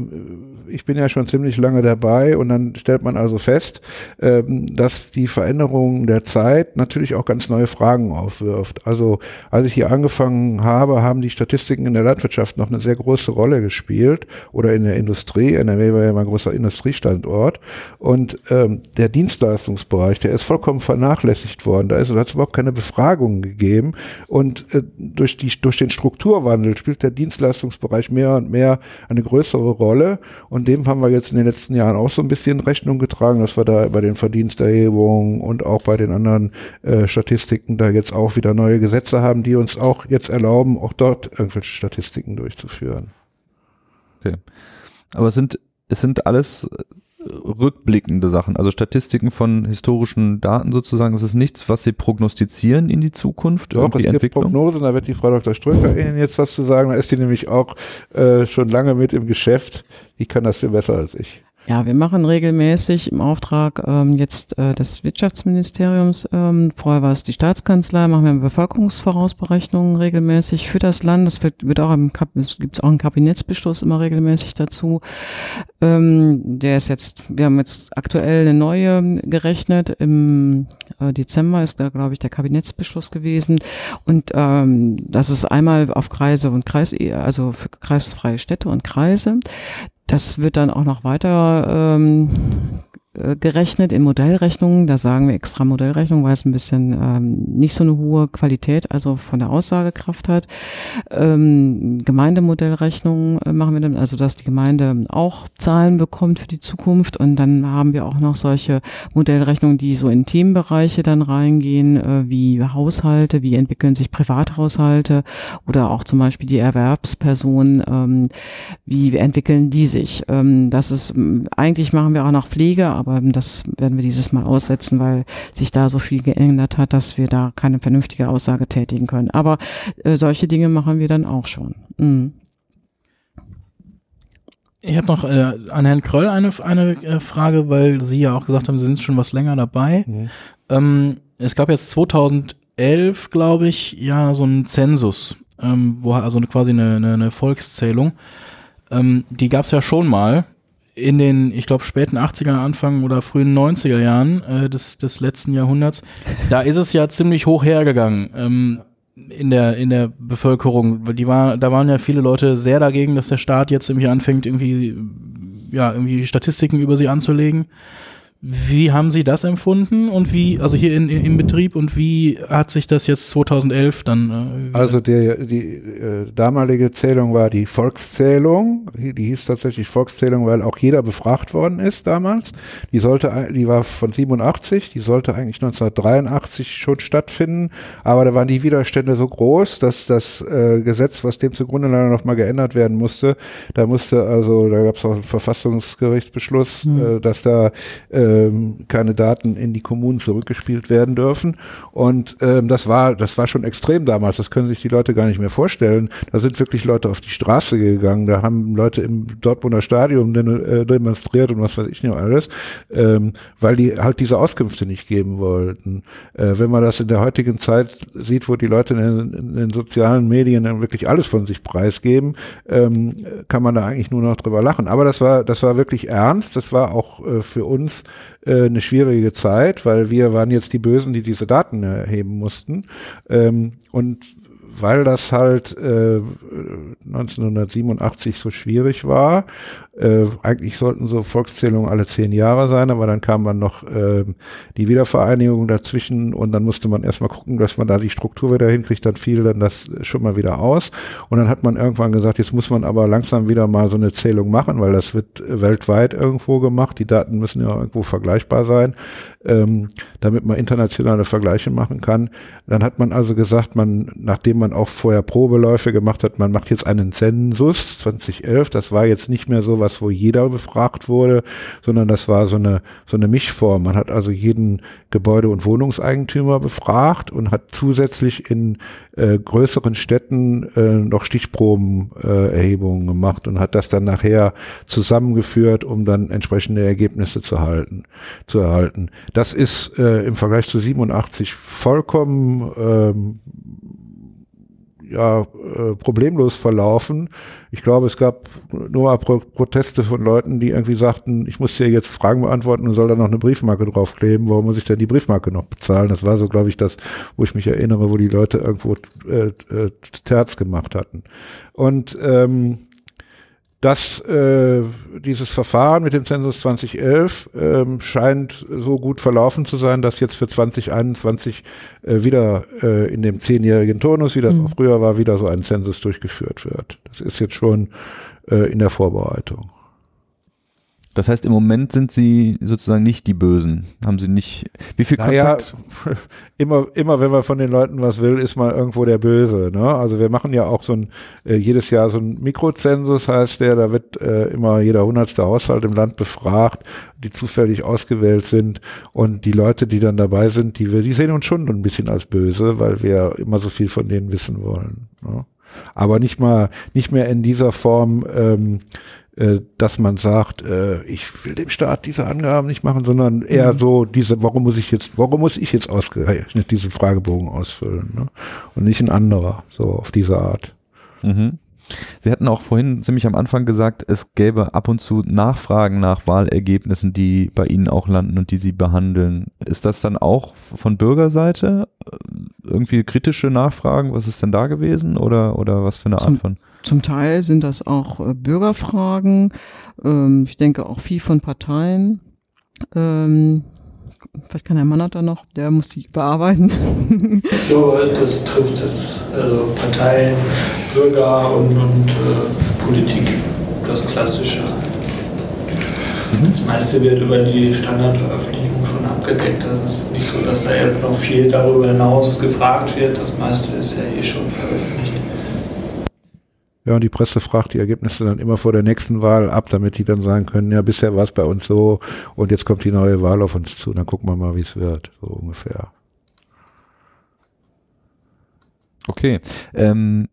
[SPEAKER 4] ich bin ja schon ziemlich lange dabei und dann stellt man also fest, ähm, dass die Veränderung der Zeit natürlich auch ganz neue Fragen aufwirft. Also als ich hier angefangen habe, haben die Statistiken in der Landwirtschaft noch eine sehr große Rolle gespielt oder in der Industrie. NRW war ja mal ein großer Industriestandort und ähm, der Dienstleistungsbereich, der ist vollkommen vernachlässigt worden. Da ist es überhaupt keine Befragungen gegeben und äh, durch die durch den Strukturwandel spielt der Dienstleistungsbereich mehr und mehr eine größere Rolle und dem haben wir jetzt in den letzten Jahren auch so ein bisschen Rechnung getragen, dass wir da bei den Verdiensterhebungen und auch bei den anderen äh, Statistiken da jetzt auch wieder neue Gesetze haben, die uns auch jetzt erlauben, auch dort irgendwelche Statistiken durchzuführen.
[SPEAKER 2] Okay. Aber es sind, es sind alles rückblickende Sachen, also Statistiken von historischen Daten sozusagen. Es ist nichts, was Sie prognostizieren in die Zukunft,
[SPEAKER 4] Doch, es gibt
[SPEAKER 2] Entwicklung.
[SPEAKER 4] Prognosen, da wird die Frau Dr. Ströker Ihnen jetzt was zu sagen. Da ist die nämlich auch äh, schon lange mit im Geschäft. Die kann das viel besser als ich.
[SPEAKER 3] Ja, wir machen regelmäßig im Auftrag ähm, jetzt äh, des Wirtschaftsministeriums, ähm, vorher war es die Staatskanzlei, machen wir Bevölkerungsvorausberechnungen regelmäßig für das Land. Das wird, wird auch im Kab es gibt auch einen Kabinettsbeschluss immer regelmäßig dazu. Ähm, der ist jetzt, wir haben jetzt aktuell eine neue gerechnet. Im äh, Dezember ist da, glaube ich, der Kabinettsbeschluss gewesen. Und ähm, das ist einmal auf Kreise und Kreis, also für kreisfreie Städte und Kreise. Das wird dann auch noch weiter ähm, äh, gerechnet in Modellrechnungen. Da sagen wir extra Modellrechnung, weil es ein bisschen ähm, nicht so eine hohe Qualität, also von der Aussagekraft hat. Ähm, Gemeindemodellrechnungen äh, machen wir dann, also dass die Gemeinde auch Zahlen bekommt für die Zukunft. Und dann haben wir auch noch solche Modellrechnungen, die so in Themenbereiche dann reingehen, äh, wie Haushalte, wie entwickeln sich Privathaushalte oder auch zum Beispiel die Erwerbspersonen, ähm, wie entwickeln die sich. Ähm, das ist, eigentlich machen wir auch noch Pflege, aber das werden wir dieses Mal aussetzen, weil sich da so viel geändert hat, dass wir da keine vernünftige Aussage tätigen können. Aber äh, solche Dinge machen wir dann auch schon. Mhm.
[SPEAKER 1] Ich habe noch äh, an Herrn Kröll eine, eine äh, Frage, weil Sie ja auch gesagt haben, Sie sind schon was länger dabei. Ähm, es gab jetzt 2011, glaube ich, ja so einen Zensus, ähm, wo also eine, quasi eine, eine, eine Volkszählung. Ähm, die gab es ja schon mal in den, ich glaube, späten 80er, Anfang oder frühen 90er Jahren äh, des, des letzten Jahrhunderts. Da ist es ja ziemlich hoch hergegangen. Ähm, in der in der Bevölkerung, die war, da waren ja viele Leute sehr dagegen, dass der Staat jetzt irgendwie anfängt, irgendwie ja irgendwie Statistiken über sie anzulegen. Wie haben Sie das empfunden und wie, also hier in, in, im Betrieb und wie hat sich das jetzt 2011 dann? Äh,
[SPEAKER 4] Also der, die äh, damalige Zählung war die Volkszählung. Die, die hieß tatsächlich Volkszählung, weil auch jeder befragt worden ist damals. Die sollte, die war von 87, die sollte eigentlich 1983 schon stattfinden, aber da waren die Widerstände so groß, dass das äh, Gesetz, was dem zugrunde lag, noch mal geändert werden musste. Da musste also, da gab es auch einen Verfassungsgerichtsbeschluss, äh, dass da ähm, keine Daten in die Kommunen zurückgespielt werden dürfen. Und ähm, das war, das war schon extrem damals. Das können sich die Leute gar nicht mehr vorstellen. Da sind wirklich Leute auf die Straße gegangen. Da haben Leute im Dortmunder Stadion äh, demonstriert und was weiß ich nicht alles, ähm, weil die halt diese Auskünfte nicht geben wollten. Äh, wenn man das in der heutigen Zeit sieht, wo die Leute in den, in den sozialen Medien dann wirklich alles von sich preisgeben, ähm, kann man da eigentlich nur noch drüber lachen. Aber das war, das war wirklich ernst. Das war auch äh, für uns äh, eine schwierige Zeit, weil wir waren jetzt die Bösen, die diese Daten erheben mussten. Ähm, und weil das halt äh, 1987 so schwierig war. Äh, eigentlich sollten so Volkszählungen alle zehn Jahre sein, aber dann kam dann noch äh, die Wiedervereinigung dazwischen und dann musste man erstmal gucken, dass man da die Struktur wieder hinkriegt, dann fiel dann das schon mal wieder aus. Und dann hat man irgendwann gesagt, jetzt muss man aber langsam wieder mal so eine Zählung machen, weil das wird weltweit irgendwo gemacht. Die Daten müssen ja irgendwo vergleichbar sein, ähm, damit man internationale Vergleiche machen kann. Dann hat man also gesagt, man, nachdem man auch vorher Probeläufe gemacht hat, man macht jetzt einen Zensus 2011. Das war jetzt nicht mehr so was, wo jeder befragt wurde, sondern das war so eine, so eine Mischform. Man hat also jeden Gebäude- und Wohnungseigentümer befragt und hat zusätzlich in äh, größeren Städten äh, noch Stichprobenerhebungen äh, gemacht und hat das dann nachher zusammengeführt, um dann entsprechende Ergebnisse zu halten, zu erhalten. Das ist äh, im Vergleich zu 87 vollkommen ähm, ja, äh, problemlos verlaufen. Ich glaube, es gab nur mal Pro Proteste von Leuten, die irgendwie sagten, ich muss hier jetzt Fragen beantworten und soll da noch eine Briefmarke draufkleben. Warum muss ich denn die Briefmarke noch bezahlen? Das war so, glaube ich, das, wo ich mich erinnere, wo die Leute irgendwo äh, äh, Terz gemacht hatten. Und ähm, dass äh, dieses Verfahren mit dem Zensus 2011 ähm, scheint so gut verlaufen zu sein, dass jetzt für 2021 äh, wieder äh, in dem zehnjährigen Turnus, wie das mhm. auch früher war, wieder so ein Zensus durchgeführt wird. Das ist jetzt schon äh, in der Vorbereitung.
[SPEAKER 2] Das heißt, im Moment sind sie sozusagen nicht die Bösen. Haben sie nicht. Wie viel
[SPEAKER 4] naja, Kontakt? immer, immer wenn man von den Leuten was will, ist man irgendwo der Böse. Ne? Also wir machen ja auch so ein äh, jedes Jahr so ein Mikrozensus, heißt der, da wird äh, immer jeder hundertste Haushalt im Land befragt, die zufällig ausgewählt sind. Und die Leute, die dann dabei sind, die wir, die sehen uns schon ein bisschen als böse, weil wir immer so viel von denen wissen wollen. Ne? Aber nicht mal, nicht mehr in dieser Form. Ähm, äh, dass man sagt, äh, ich will dem Staat diese Angaben nicht machen, sondern eher mhm. so diese, warum muss ich jetzt, warum muss ich jetzt ausgerechnet diesen Fragebogen ausfüllen ne? und nicht ein anderer, so auf diese Art.
[SPEAKER 2] Mhm. Sie hatten auch vorhin ziemlich am Anfang gesagt, es gäbe ab und zu Nachfragen nach Wahlergebnissen, die bei Ihnen auch landen und die Sie behandeln. Ist das dann auch von Bürgerseite äh, irgendwie kritische Nachfragen? Was ist denn da gewesen oder, oder was für eine Art von?
[SPEAKER 3] Zum Teil sind das auch äh, Bürgerfragen. Ähm, ich denke auch viel von Parteien. Ähm, vielleicht kann Herr Mannert da noch, der muss die bearbeiten.
[SPEAKER 5] so, das trifft es. Also Parteien, Bürger und, und äh, Politik, das Klassische. Mhm. Das meiste wird über die Standardveröffentlichung schon abgedeckt. Das ist nicht so, dass da jetzt noch viel darüber hinaus gefragt wird. Das meiste ist ja eh schon veröffentlicht.
[SPEAKER 4] Ja, und die Presse fragt die Ergebnisse dann immer vor der nächsten Wahl ab, damit die dann sagen können, ja, bisher war es bei uns so und jetzt kommt die neue Wahl auf uns zu, dann gucken wir mal, wie es wird, so ungefähr.
[SPEAKER 2] Okay. Ähm,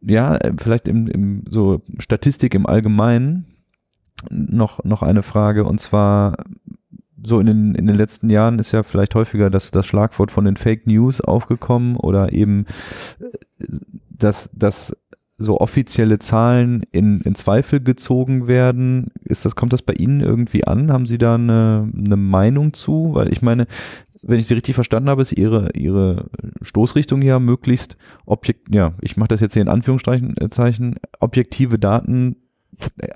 [SPEAKER 2] ja, vielleicht im, im so Statistik im Allgemeinen noch, noch eine Frage und zwar so in den, in den letzten Jahren ist ja vielleicht häufiger das, das Schlagwort von den Fake News aufgekommen oder eben dass, dass so offizielle Zahlen in, in Zweifel gezogen werden. Ist das, kommt das bei Ihnen irgendwie an? Haben Sie da eine, eine Meinung zu? Weil ich meine, wenn ich Sie richtig verstanden habe, ist Ihre, Ihre Stoßrichtung ja möglichst objekt, ja, ich mache das jetzt hier in Anführungszeichen, äh, objektive Daten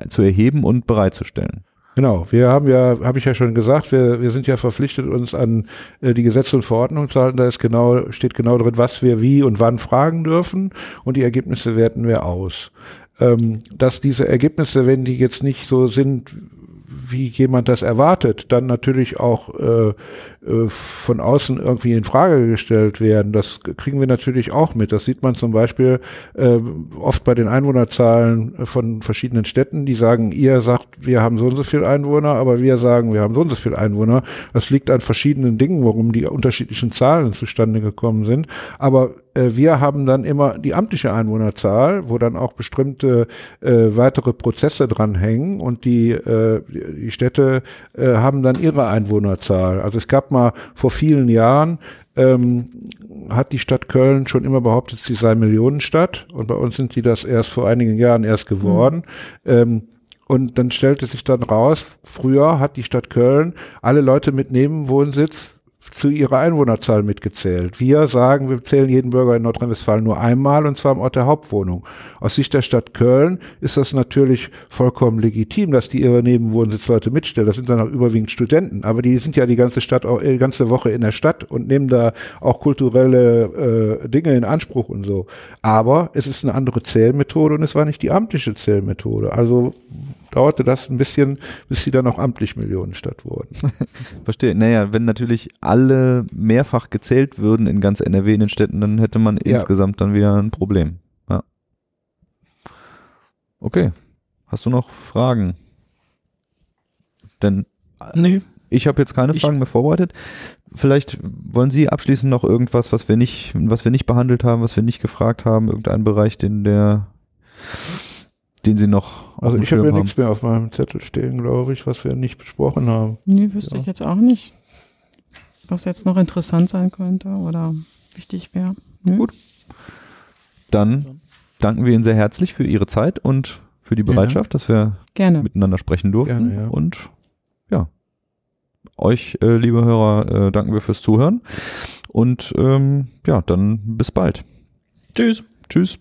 [SPEAKER 2] zu erheben und bereitzustellen.
[SPEAKER 4] Genau, wir haben ja, habe ich ja schon gesagt, wir, wir sind ja verpflichtet, uns an äh, die Gesetze und Verordnungen zu halten. Da ist genau, steht genau drin, was wir wie und wann fragen dürfen und die Ergebnisse werten wir aus. Ähm, dass diese Ergebnisse, wenn die jetzt nicht so sind, wie jemand das erwartet, dann natürlich auch äh, von außen irgendwie in Frage gestellt werden. Das kriegen wir natürlich auch mit. Das sieht man zum Beispiel äh, oft bei den Einwohnerzahlen von verschiedenen Städten, die sagen, ihr sagt, wir haben so und so viel Einwohner, aber wir sagen, wir haben so und so viel Einwohner. Das liegt an verschiedenen Dingen, warum die unterschiedlichen Zahlen zustande gekommen sind. Aber äh, wir haben dann immer die amtliche Einwohnerzahl, wo dann auch bestimmte äh, weitere Prozesse dranhängen und die, äh, die Städte äh, haben dann ihre Einwohnerzahl. Also es gab mal vor vielen Jahren ähm, hat die Stadt Köln schon immer behauptet, sie sei Millionenstadt und bei uns sind die das erst vor einigen Jahren erst geworden. Mhm. Ähm, Und dann stellte sich dann raus, früher hat die Stadt Köln alle Leute mit Nebenwohnsitz zu ihrer Einwohnerzahl mitgezählt. Wir sagen, wir zählen jeden Bürger in Nordrhein-Westfalen nur einmal und zwar am Ort der Hauptwohnung. Aus Sicht der Stadt Köln ist das natürlich vollkommen legitim, dass die ihre Nebenwohnsitzleute mitstellen. Das sind dann auch überwiegend Studenten, aber die sind ja die ganze Stadt auch die ganze Woche in der Stadt und nehmen da auch kulturelle äh, Dinge in Anspruch und so. Aber es ist eine andere Zählmethode und es war nicht die amtliche Zählmethode. Also dauerte das ein bisschen, bis sie dann auch amtlich Millionenstadt wurden.
[SPEAKER 2] Verstehe. Naja, wenn natürlich alle mehrfach gezählt würden in ganz NRW in den Städten, dann hätte man
[SPEAKER 4] Ja.
[SPEAKER 2] insgesamt dann wieder ein Problem. Ja. Okay. Hast du noch Fragen? Denn
[SPEAKER 1] Nee.
[SPEAKER 2] ich habe jetzt keine
[SPEAKER 1] Ich-
[SPEAKER 2] Fragen mehr vorbereitet. Vielleicht wollen Sie abschließend noch irgendwas, was wir nicht, was wir nicht behandelt haben, was wir nicht gefragt haben, irgendeinen Bereich, den der, den Sie noch auf
[SPEAKER 4] Also ich habe ja nichts mehr auf meinem Zettel stehen, glaube ich, was wir nicht besprochen haben.
[SPEAKER 3] Nee, wüsste
[SPEAKER 4] Ja.
[SPEAKER 3] ich jetzt auch nicht. Was jetzt noch interessant sein könnte oder wichtig wäre. Nö.
[SPEAKER 2] Gut. Dann danken wir Ihnen sehr herzlich für Ihre Zeit und für die
[SPEAKER 1] Ja.
[SPEAKER 2] Bereitschaft, dass wir
[SPEAKER 3] Gerne.
[SPEAKER 2] miteinander sprechen durften.
[SPEAKER 4] Gerne, ja.
[SPEAKER 2] Und ja, euch, äh, liebe Hörer, äh, danken wir fürs Zuhören. Und ähm, ja, dann bis bald.
[SPEAKER 1] Tschüss.
[SPEAKER 2] Tschüss.